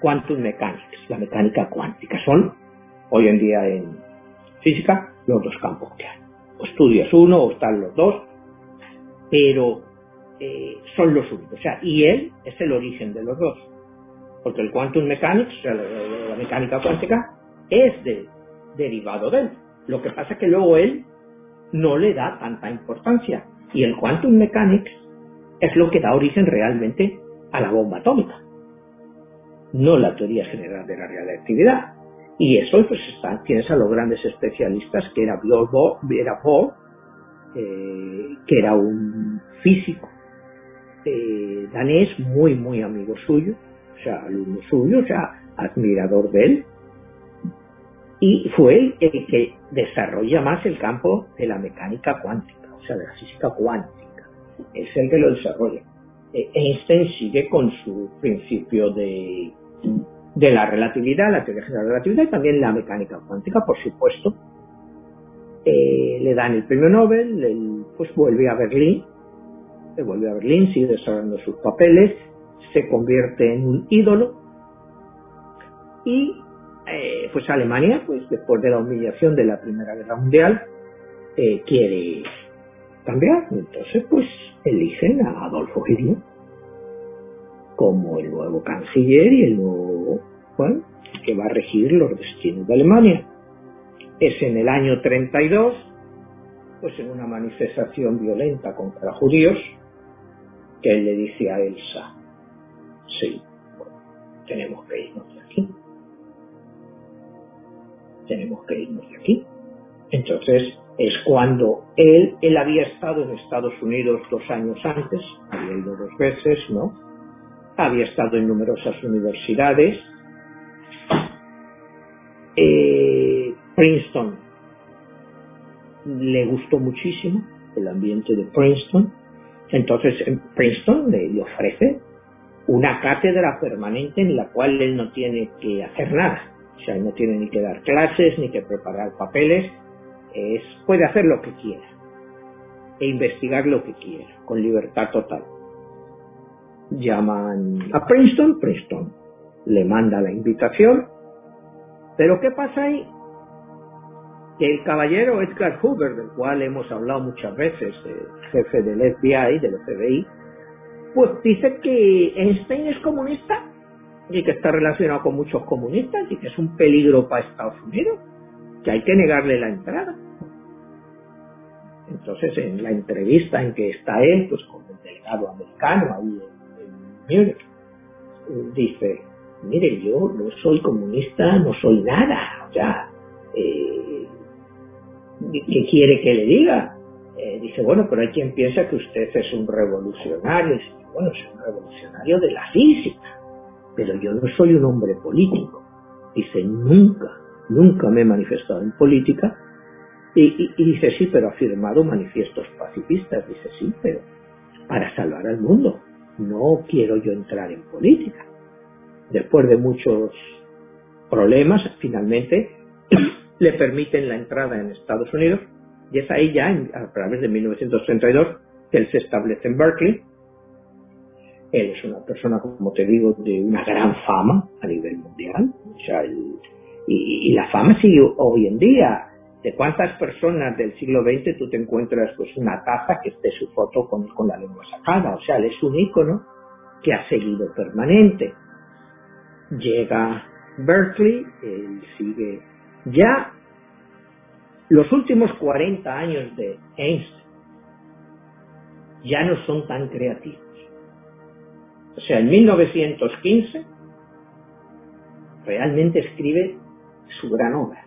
quantum mechanics, la mecánica cuántica. Son hoy en día en física los dos campos que hay. O estudias uno o están los dos, pero eh, son los únicos. O sea, y él es el origen de los dos porque el quantum mechanics, o sea, la, mecánica cuántica, es de, derivado de él. Lo que pasa es que luego él no le da tanta importancia. Y el quantum mechanics es lo que da origen realmente a la bomba atómica, no la teoría general de la relatividad. Y eso pues está, tienes a los grandes especialistas que era Bohr, eh, que era un físico eh, danés muy muy amigo suyo, sea, alumno suyo, o sea, admirador de él, y fue el, el que desarrolla más el campo de la mecánica cuántica, o sea, de la física cuántica. Es el que lo desarrolla. Eh, Einstein sigue con su principio de, de la relatividad, la teoría general de la relatividad y también la mecánica cuántica, por supuesto. Eh, le dan el premio Nobel, pues vuelve a Berlín, se vuelve a Berlín, sigue desarrollando sus papeles, se convierte en un ídolo y eh, pues Alemania, pues después de la humillación de la Primera Guerra Mundial, eh, quiere cambiar. Entonces, pues eligen a Adolfo Hitler como el nuevo canciller y el nuevo, bueno, que va a regir los destinos de Alemania. Es en el año 32, pues en una manifestación violenta contra judíos, que él le dice a Elsa, sí, tenemos que irnos de aquí. Tenemos que irnos de aquí. Entonces es cuando él, él había estado en Estados Unidos dos años antes, había ido dos veces, ¿no? Había estado en numerosas universidades. Eh, Princeton le gustó muchísimo el ambiente de Princeton. Entonces en Princeton le ofrece una cátedra permanente en la cual él no tiene que hacer nada. O sea, él no tiene ni que dar clases, ni que preparar papeles. Es, puede hacer lo que quiera e investigar lo que quiera, con libertad total. Llaman a Princeton, Princeton le manda la invitación, pero ¿qué pasa ahí? Que el caballero Edgar Hoover, del cual hemos hablado muchas veces, jefe del FBI, del FBI, pues dice que Einstein es comunista y que está relacionado con muchos comunistas y que es un peligro para Estados Unidos, que hay que negarle la entrada. Entonces, en la entrevista en que está él, pues con el delegado americano ahí en, Múnich, dice, mire, yo no soy comunista, no soy nada, o sea, eh, ¿qué quiere que le diga? Eh, dice, bueno, pero hay quien piensa que usted es un revolucionario. Bueno, soy un revolucionario de la física, pero yo no soy un hombre político. Dice, nunca, nunca me he manifestado en política. Y, dice, sí, pero ha firmado manifiestos pacifistas. Dice, sí, pero para salvar al mundo. No quiero yo entrar en política. Después de muchos problemas, finalmente le permiten la entrada en Estados Unidos y es ahí ya, a través de 1932, que él se establece en Berkeley. Él es una persona, como te digo, de una gran fama a nivel mundial. O sea, y, la fama sigue hoy en día. ¿De cuántas personas del siglo XX tú te encuentras pues una taza que esté su foto con, con la lengua sacada? O sea, él es un ícono que ha seguido permanente. Llega Berkeley, él sigue ya los últimos 40 años de Einstein ya no son tan creativos. O sea, en 1915 realmente escribe su gran obra.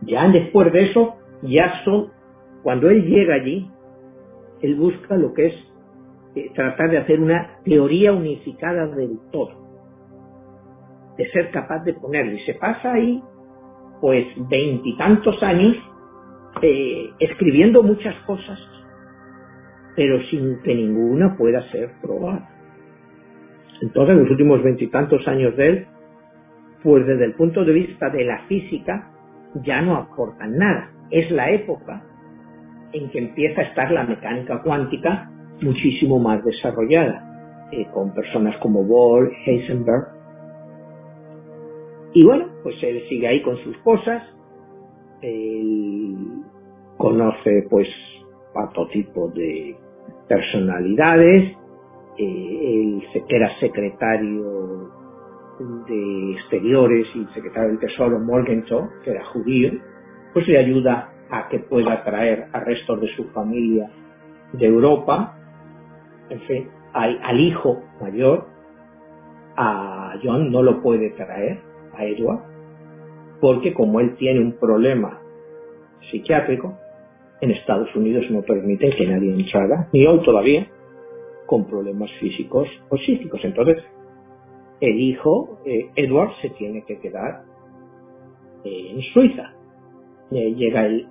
Ya después de eso, ya son, cuando él llega allí, él busca lo que es eh, tratar de hacer una teoría unificada del todo, de ser capaz de ponerlo. Y se pasa ahí pues veintitantos años eh, escribiendo muchas cosas, pero sin que ninguna pueda ser probada. Entonces, los últimos veintitantos años de él, pues desde el punto de vista de la física, ya no aportan nada. Es la época en que empieza a estar la mecánica cuántica muchísimo más desarrollada, eh, con personas como Bohr, Heisenberg, y bueno, pues él sigue ahí con sus cosas, él conoce pues a todo tipo de personalidades, eh, él era secretario de exteriores y secretario del tesoro Morgenthau, que era judío, pues le ayuda a que pueda traer a restos de su familia de Europa, en fin, al hijo mayor, a John no lo puede traer, a Edward, porque como él tiene un problema psiquiátrico, en Estados Unidos no permiten que nadie entrara, ni hoy todavía, con problemas físicos o psíquicos. Entonces, el hijo, eh, Edward, se tiene que quedar en Suiza. llega el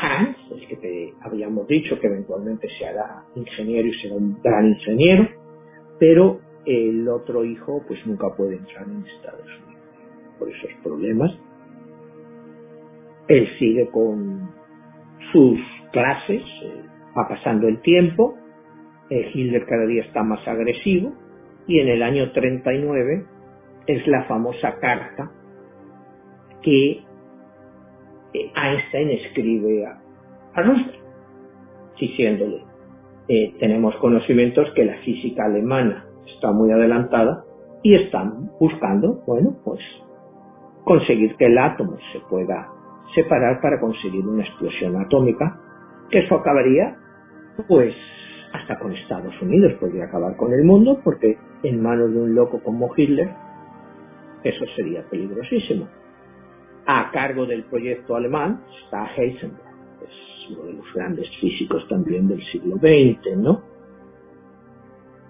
Hans, el que te habíamos dicho que eventualmente se hará ingeniero y será un gran ingeniero, pero el otro hijo pues nunca puede entrar en Estados Unidos por esos problemas. Él sigue con sus clases, eh, va pasando el tiempo, eh, Hitler cada día está más agresivo y en el año 39 es la famosa carta que eh, Einstein escribe a, a diciéndole, tenemos conocimientos que la física alemana está muy adelantada y están buscando, bueno, pues conseguir que el átomo se pueda separar para conseguir una explosión atómica, que eso acabaría, pues, hasta con Estados Unidos, podría acabar con el mundo, porque en manos de un loco como Hitler, eso sería peligrosísimo. A cargo del proyecto alemán está Heisenberg, es uno de los grandes físicos también del siglo XX, ¿no?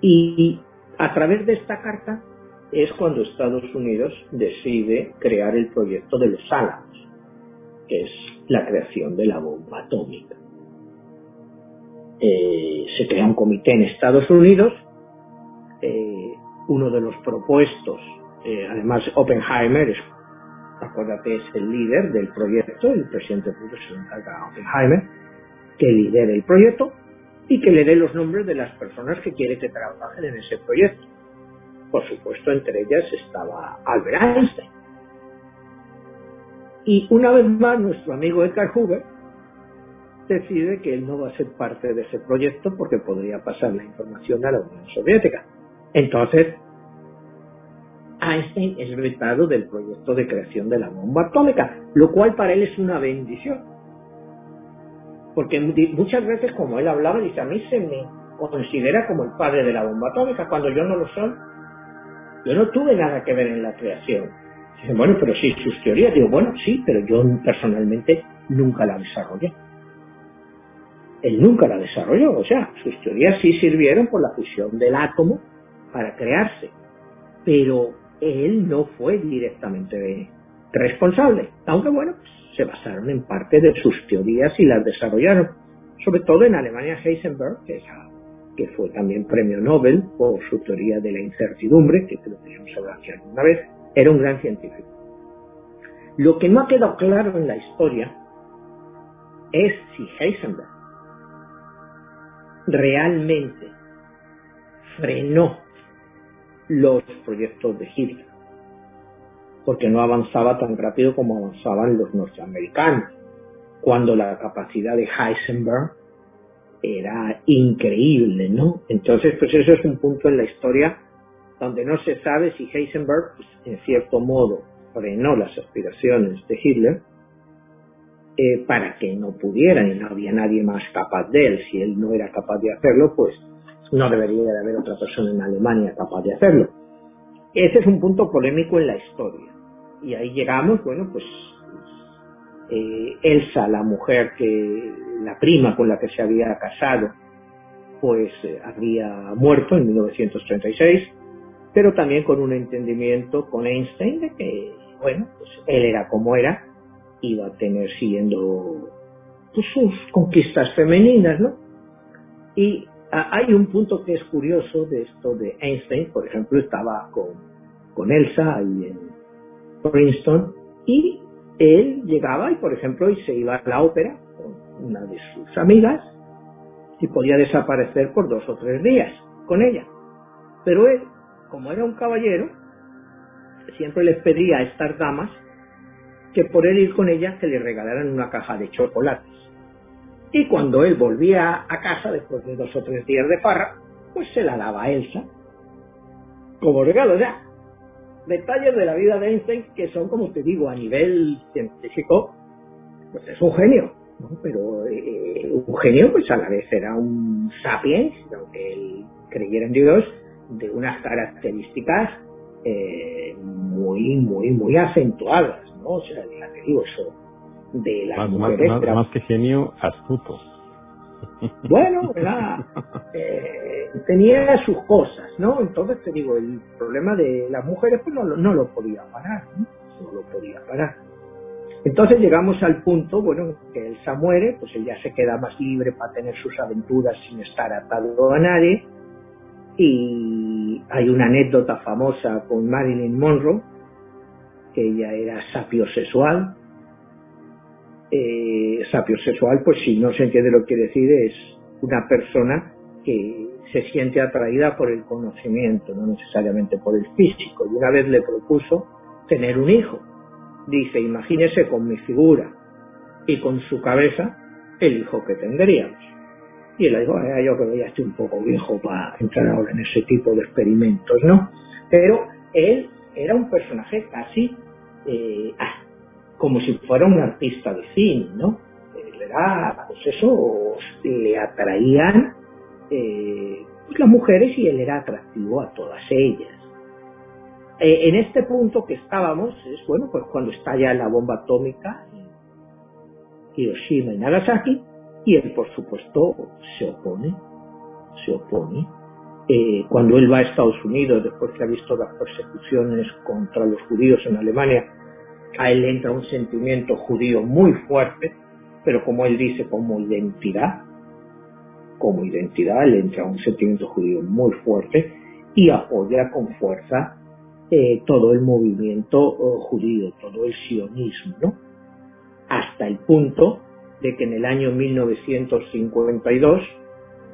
Y a través de esta carta es cuando Estados Unidos decide crear el proyecto de los Álamos, que es la creación de la bomba atómica. Eh, se crea un comité en Estados Unidos, eh, uno de los propuestos, eh, además Oppenheimer, es, acuérdate, es el líder del proyecto, el presidente Bush se encarga Oppenheimer, que lidere el proyecto y que le dé los nombres de las personas que quiere que trabajen en ese proyecto. Por supuesto, entre ellas estaba Albert Einstein. Y una vez más, nuestro amigo Edgar Hoover decide que él no va a ser parte de ese proyecto porque podría pasar la información a la Unión Soviética. Entonces, Einstein es vetado del proyecto de creación de la bomba atómica, lo cual para él es una bendición. Porque muchas veces, como él hablaba, dice, a mí se me considera como el padre de la bomba atómica, cuando yo no lo soy. Yo no tuve nada que ver en la creación. Dicen, bueno, pero sí, sus teorías. Digo, bueno, sí, pero yo personalmente nunca la desarrollé. Él nunca la desarrolló. O sea, sus teorías sí sirvieron por la fusión del átomo para crearse. Pero él no fue directamente responsable. Aunque bueno, se basaron en parte de sus teorías y las desarrollaron. Sobre todo en Alemania Heisenberg, que es fue también premio Nobel por su teoría de la incertidumbre, que creo que hemos hablado aquí alguna vez, era un gran científico. Lo que no ha quedado claro en la historia es si Heisenberg realmente frenó los proyectos de Hitler, porque no avanzaba tan rápido como avanzaban los norteamericanos, cuando la capacidad de Heisenberg era increíble, ¿no? Entonces, pues eso es un punto en la historia donde no se sabe si Heisenberg, pues, en cierto modo, frenó las aspiraciones de Hitler eh, para que no pudieran y no había nadie más capaz de él. Si él no era capaz de hacerlo, pues no debería de haber otra persona en Alemania capaz de hacerlo. Ese es un punto polémico en la historia. Y ahí llegamos, bueno, pues eh, Elsa, la mujer que, la prima con la que se había casado, pues eh, había muerto en 1936, pero también con un entendimiento con Einstein de que, bueno, pues él era como era, iba a tener siguiendo pues, sus conquistas femeninas, ¿no? Y hay un punto que es curioso de esto de Einstein, por ejemplo, estaba con, con Elsa ahí en Princeton y él llegaba y, por ejemplo, y se iba a la ópera con una de sus amigas y podía desaparecer por dos o tres días con ella. Pero él, como era un caballero, siempre les pedía a estas damas que por él ir con ella se le regalaran una caja de chocolates. Y cuando él volvía a casa después de dos o tres días de farra, pues se la daba a Elsa como regalo. ya detalles de la vida de Einstein que son, como te digo, a nivel científico, pues es un genio, pero eh, un genio pues a la vez era un sapiens, aunque él creyera en Dios, de unas características eh, muy, muy, muy acentuadas, ¿no? O sea, ya te digo eso, de las mujeres... más que genio, astuto. Bueno, eh, tenía sus cosas, ¿no? Entonces te digo, el problema de las mujeres pues no, no lo podía parar, ¿no? no lo podía parar. Entonces llegamos al punto, bueno, que Elsa muere, pues ella se queda más libre para tener sus aventuras sin estar atado a nadie. Y hay una anécdota famosa con Marilyn Monroe, que ella era sapiosexual. Eh, sapiosexual, pues si no se entiende lo que quiere decir, es una persona que se siente atraída por el conocimiento, no necesariamente por el físico. Y una vez le propuso tener un hijo. Dice, imagínese con mi figura y con su cabeza el hijo que tendríamos. Y él le dijo, yo creo que ya estoy un poco viejo para entrar ahora en ese tipo de experimentos, ¿no? Pero él era un personaje casi eh, ah, como si fuera un artista de cine, ¿no? Era, pues eso, le atraían eh, pues las mujeres y él era atractivo a todas ellas. Eh, en este punto que estábamos es bueno pues cuando estalla la bomba atómica Hiroshima y Nagasaki y él por supuesto se opone se opone eh, cuando él va a Estados Unidos después que ha visto las persecuciones contra los judíos en Alemania a él entra un sentimiento judío muy fuerte pero como él dice como identidad como identidad le entra un sentimiento judío muy fuerte y apoya con fuerza eh, todo el movimiento oh, judío, todo el sionismo, ¿no? Hasta el punto de que en el año 1952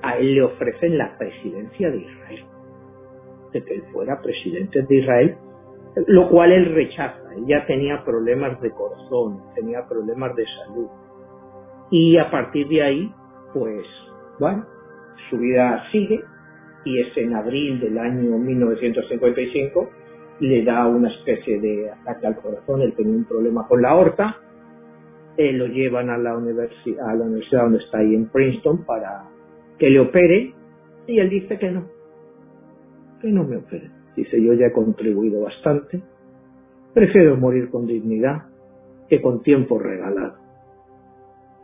a él le ofrecen la presidencia de Israel, de que él fuera presidente de Israel, lo cual él rechaza. Él ya tenía problemas de corazón, tenía problemas de salud. Y a partir de ahí, pues, bueno, su vida sigue y es en abril del año 1955 le da una especie de ataque al corazón, él tenía un problema con la aorta, eh, lo llevan a la, universidad, a la universidad donde está ahí en Princeton para que le opere y él dice que no, que no me opere. Dice, yo ya he contribuido bastante, prefiero morir con dignidad que con tiempo regalado.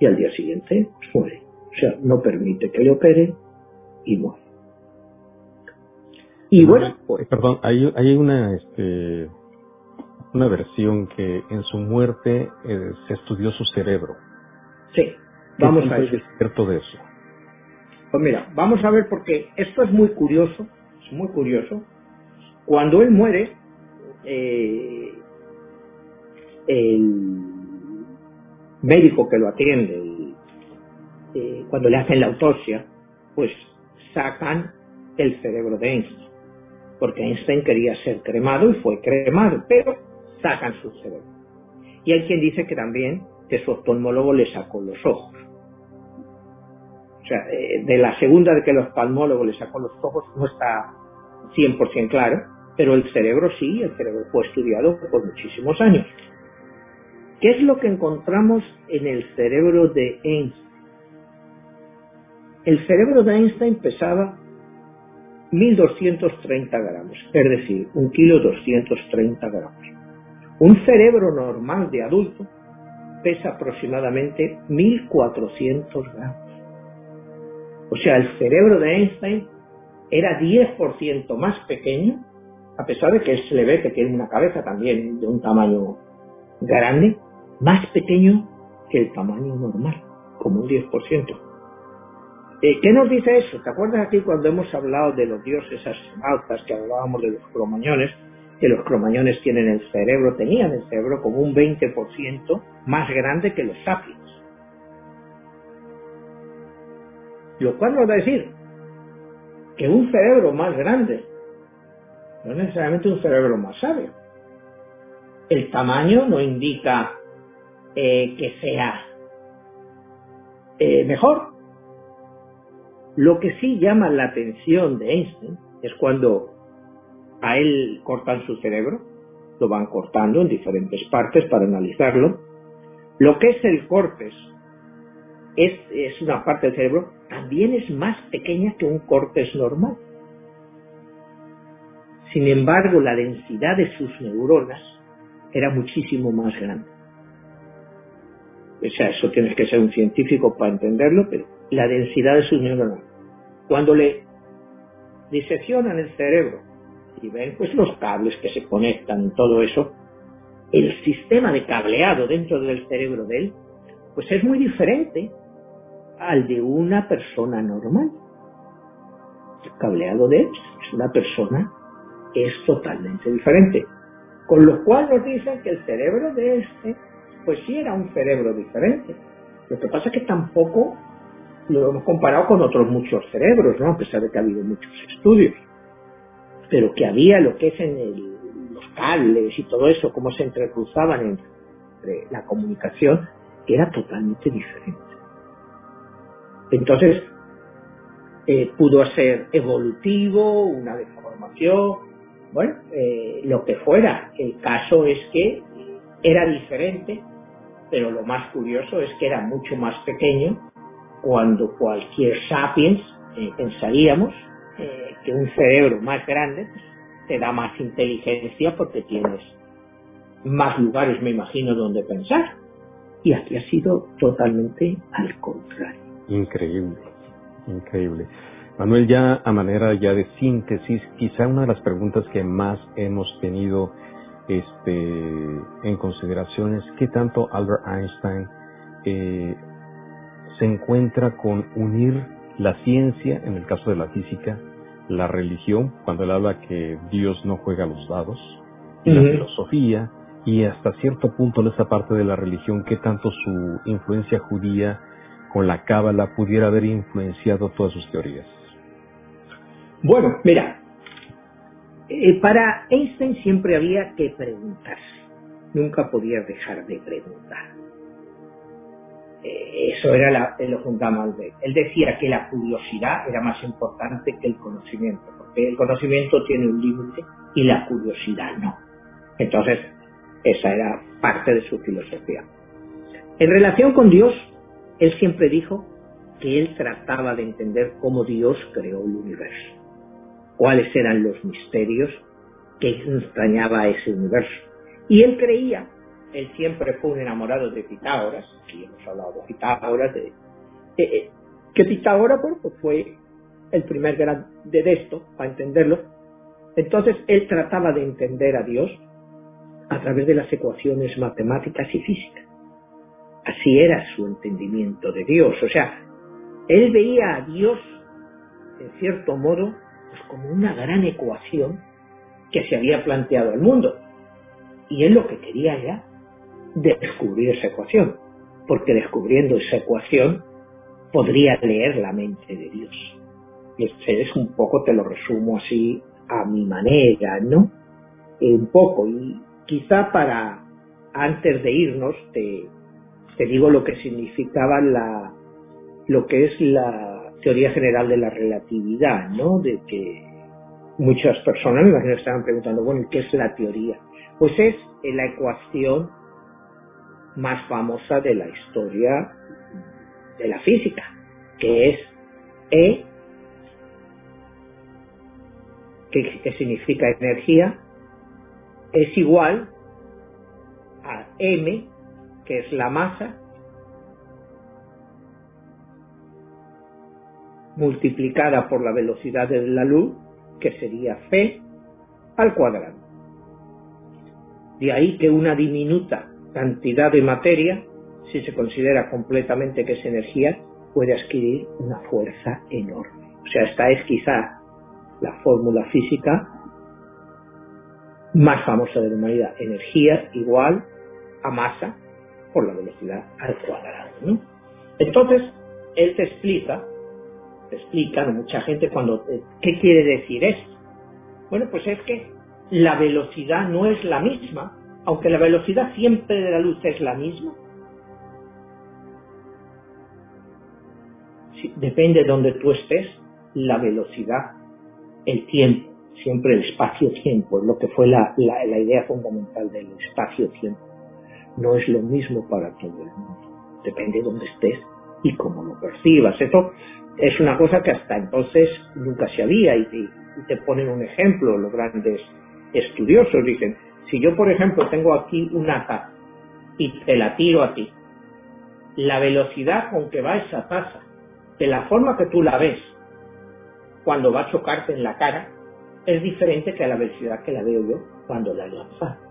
Y al día siguiente pues, muere. O sea, no permite que le opere y muere. Y bueno, pues, perdón, hay, hay una este una versión que en su muerte eh, se estudió su cerebro. Sí, vamos a ver. cierto de eso? Pues mira, vamos a ver porque esto es muy curioso, es muy curioso. Cuando él muere, eh, el médico que lo atiende, eh, cuando le hacen la autopsia, pues sacan el cerebro de Einstein porque Einstein quería ser cremado y fue cremado, pero sacan su cerebro. Y hay quien dice que también que su oftalmólogo le sacó los ojos. O sea, eh, de la segunda de que el oftalmólogo le sacó los ojos no está 100% claro, pero el cerebro sí, el cerebro fue estudiado por muchísimos años. ¿Qué es lo que encontramos en el cerebro de Einstein? El cerebro de Einstein pesaba 1.230 gramos, es decir, un kilo 230 gramos. Un cerebro normal de adulto pesa aproximadamente 1.400 gramos. O sea, el cerebro de Einstein era 10% más pequeño, a pesar de que se le ve que tiene una cabeza también de un tamaño grande, más pequeño que el tamaño normal, como un 10%. Eh, ¿Qué nos dice eso? ¿Te acuerdas aquí cuando hemos hablado de los dioses astronautas, que hablábamos de los cromañones, que los cromañones tienen el cerebro, tenían el cerebro como un 20% más grande que los sapiens? Lo cual nos va a decir que un cerebro más grande no es necesariamente un cerebro más sabio. El tamaño no indica eh, que sea eh, mejor, lo que sí llama la atención de Einstein es cuando a él cortan su cerebro, lo van cortando en diferentes partes para analizarlo. Lo que es el cortes es, es una parte del cerebro, también es más pequeña que un cortes normal. Sin embargo, la densidad de sus neuronas era muchísimo más grande. O sea, eso tienes que ser un científico para entenderlo, pero la densidad de sus neuronas. Cuando le diseccionan el cerebro y ven pues los cables que se conectan todo eso, el sistema de cableado dentro del cerebro de él, pues es muy diferente al de una persona normal. El cableado de una persona es totalmente diferente. Con lo cual nos dicen que el cerebro de este, pues sí era un cerebro diferente. Lo que pasa es que tampoco lo hemos comparado con otros muchos cerebros, ¿no? A pesar de que ha habido muchos estudios. Pero que había lo que es en el, los cables y todo eso, cómo se entrecruzaban entre la comunicación, era totalmente diferente. Entonces, eh, pudo ser evolutivo, una deformación, bueno, eh, lo que fuera. El caso es que era diferente, pero lo más curioso es que era mucho más pequeño cuando cualquier sapiens eh, pensaríamos eh, que un cerebro más grande te da más inteligencia porque tienes más lugares, me imagino, donde pensar. Y aquí ha sido totalmente al contrario. Increíble, increíble. Manuel, ya a manera ya de síntesis, quizá una de las preguntas que más hemos tenido este, en consideración es qué tanto Albert Einstein eh, se encuentra con unir la ciencia, en el caso de la física, la religión, cuando él habla que Dios no juega los dados, y la filosofía, y hasta cierto punto en esa parte de la religión, qué tanto su influencia judía con la cábala pudiera haber influenciado todas sus teorías. Bueno, mira, eh, para Einstein siempre había que preguntar, nunca podía dejar de preguntar. Eh, eso era lo fundamental de él. Él decía que la curiosidad era más importante que el conocimiento, porque el conocimiento tiene un límite y la curiosidad no. Entonces, esa era parte de su filosofía. En relación con Dios, él siempre dijo que él trataba de entender cómo Dios creó el universo, cuáles eran los misterios que extrañaba ese universo. Y él creía él siempre fue un enamorado de Pitágoras, aquí hemos hablado de Pitágoras, que Pitágoras pues fue el primer grado de esto, para entenderlo. Entonces él trataba de entender a Dios a través de las ecuaciones matemáticas y físicas. Así era su entendimiento de Dios. O sea, él veía a Dios, en cierto modo, pues como una gran ecuación que se había planteado al mundo. Y él lo que quería era descubrir esa ecuación, porque descubriendo esa ecuación podría leer la mente de Dios. Y este es un poco, te lo resumo así a mi manera, ¿no? Eh, un poco, y quizá para, antes de irnos, te, te digo lo que significaba la, lo que es la teoría general de la relatividad, ¿no? De que muchas personas, me imagino, estaban preguntando, bueno, ¿qué es la teoría? Pues es la ecuación más famosa de la historia de la física, que es E, que, significa energía, es igual a M, que es la masa, multiplicada por la velocidad de la luz, que sería C al cuadrado. De ahí que una diminuta cantidad de materia, si se considera completamente que es energía, puede adquirir una fuerza enorme. O sea, esta es quizá la fórmula física más famosa de la humanidad. Energía igual a masa por la velocidad al cuadrado. Entonces, él te explica, te explica, mucha gente cuando, eh, ¿qué quiere decir esto? Bueno, pues es que la velocidad no es la misma aunque la velocidad siempre de la luz es la misma, depende de donde tú estés, la velocidad, el tiempo, siempre el espacio-tiempo, es lo que fue la, idea fundamental del espacio-tiempo. No es lo mismo para todo el mundo, depende de donde estés y cómo lo percibas. Esto es una cosa que hasta entonces nunca se había y te ponen un ejemplo los grandes estudiosos, dicen, si yo, por ejemplo, tengo aquí una taza y te la tiro a ti, la velocidad con que va esa taza, de la forma que tú la ves cuando va a chocarte en la cara, es diferente que a la velocidad que la veo yo cuando la lanzo.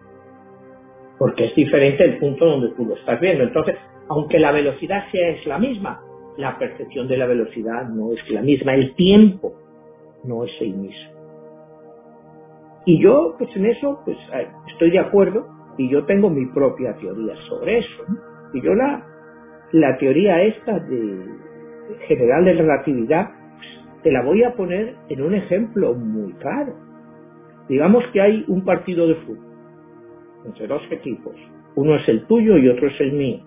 Porque es diferente el punto donde tú lo estás viendo. Entonces, aunque la velocidad sea es la misma, la percepción de la velocidad no es la misma, el tiempo no es el mismo. Y yo, pues en eso, pues eh, estoy de acuerdo y yo tengo mi propia teoría sobre eso. Y yo la, teoría esta de general de relatividad, te la voy a poner en un ejemplo muy claro. Digamos que hay un partido de fútbol entre dos equipos. Uno es el tuyo y otro es el mío.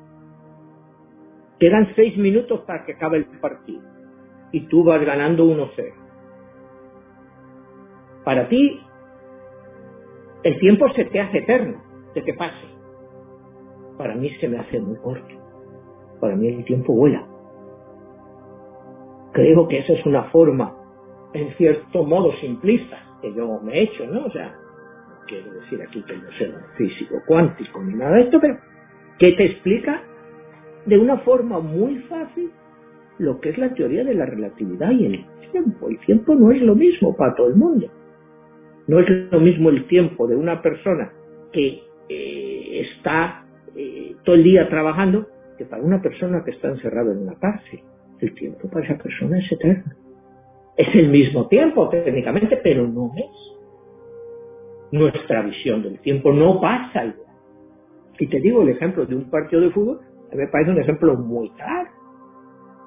Quedan seis minutos para que acabe el partido y tú vas ganando 1-0. Para ti, el tiempo se te hace eterno de que pase. Para mí se me hace muy corto. Para mí el tiempo vuela. Creo que esa es una forma, en cierto modo simplista, que yo me he hecho, ¿no? O sea, quiero decir aquí que no sea físico cuántico ni nada de esto, pero que te explica de una forma muy fácil lo que es la teoría de la relatividad y el tiempo. El tiempo no es lo mismo para todo el mundo. No es lo mismo el tiempo de una persona que eh, está eh, todo el día trabajando que para una persona que está encerrada en una cárcel. El tiempo para esa persona es eterno. Es el mismo tiempo técnicamente, pero no es nuestra visión del tiempo no pasa igual. Y te digo el ejemplo de un partido de fútbol, a mí me parece un ejemplo muy claro.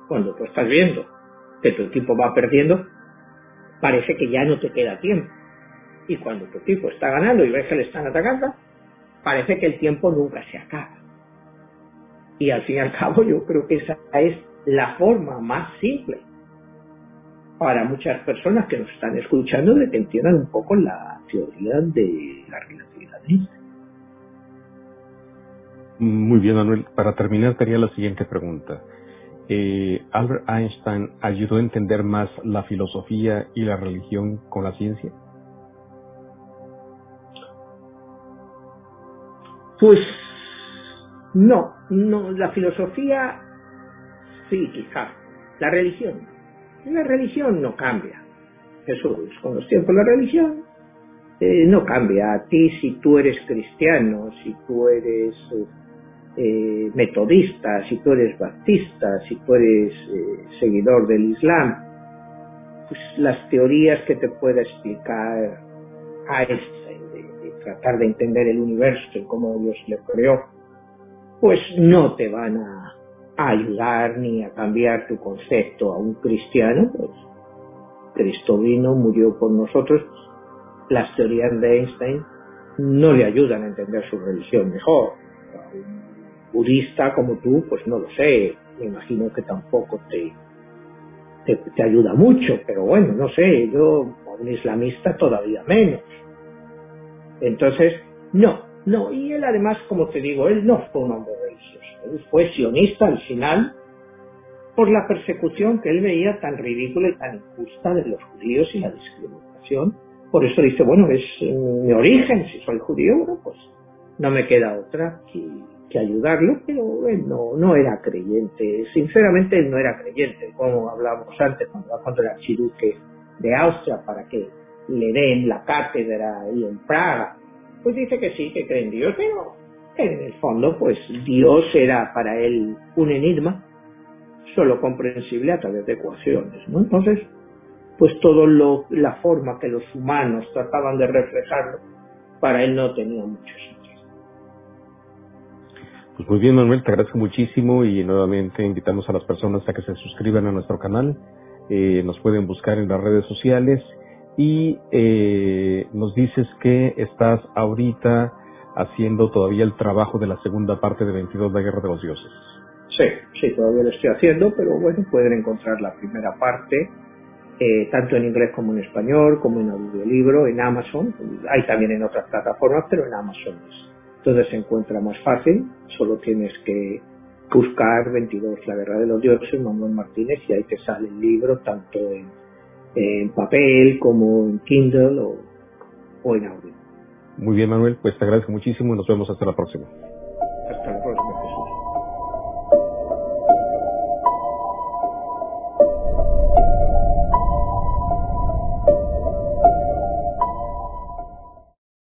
Cuando tú estás viendo que tu equipo va perdiendo, parece que ya no te queda tiempo. Y cuando tu equipo está ganando y ves que le están atacando, parece que el tiempo nunca se acaba. Y al fin y al cabo yo creo que esa es la forma más simple para muchas personas que nos están escuchando de que entiendan un poco la teoría de la relatividad Muy bien, Manuel. Para terminar, te haría la siguiente pregunta. Eh, ¿Albert Einstein ayudó a entender más la filosofía y la religión con la ciencia? Pues no, no, la filosofía sí, quizás. La religión la religión no cambia. Jesús, con los tiempos la religión eh, no cambia. A ti si tú eres cristiano, si tú eres eh, metodista, si tú eres baptista, si tú eres eh, seguidor del Islam, pues las teorías que te pueda explicar a este, de, tratar de entender el universo y cómo Dios le creó, pues no te van a ayudar ni a cambiar tu concepto a un cristiano, pues Cristo vino, murió por nosotros, las teorías de Einstein no le ayudan a entender su religión mejor. un budista como tú, pues no lo sé, me imagino que tampoco te, te, te ayuda mucho, pero bueno, no sé, yo a un islamista todavía menos. Entonces, no, no, y él además, como te digo, él no fue un hombre fue sionista al final por la persecución que él veía tan ridícula y tan injusta de los judíos y la discriminación. Por eso dice, bueno, es mi origen, si soy judío, bueno, pues no me queda otra que, ayudarlo, pero él no, no era creyente. Sinceramente, él no era creyente, como hablábamos antes, cuando va contra el archiduque de Austria para que le den la cátedra ahí en Praga. Pues dice que sí, que cree en Dios, pero en el fondo, pues Dios era para él un enigma, solo comprensible a través de ecuaciones, ¿no? Entonces, pues todo lo, la forma que los humanos trataban de reflejarlo, para él no tenía mucho sentido. Pues muy bien, Manuel, te agradezco muchísimo y nuevamente invitamos a las personas a que se suscriban a nuestro canal. Eh, nos pueden buscar en las redes sociales y eh, nos dices que estás ahorita haciendo todavía el trabajo de la segunda parte de 22 de Guerra de los Dioses. Sí, sí, todavía lo estoy haciendo, pero bueno, pueden encontrar la primera parte, eh, tanto en inglés como en español, como en audiolibro, en Amazon, hay también en otras plataformas, pero en Amazon entonces se encuentra más fácil, solo tienes que buscar 22 La Guerra de los Dioses, Manuel Martínez, y ahí te sale el libro, tanto en, papel como en Kindle o en audio. Muy bien, Manuel, pues te agradezco muchísimo y nos vemos hasta la próxima. Hasta la próxima.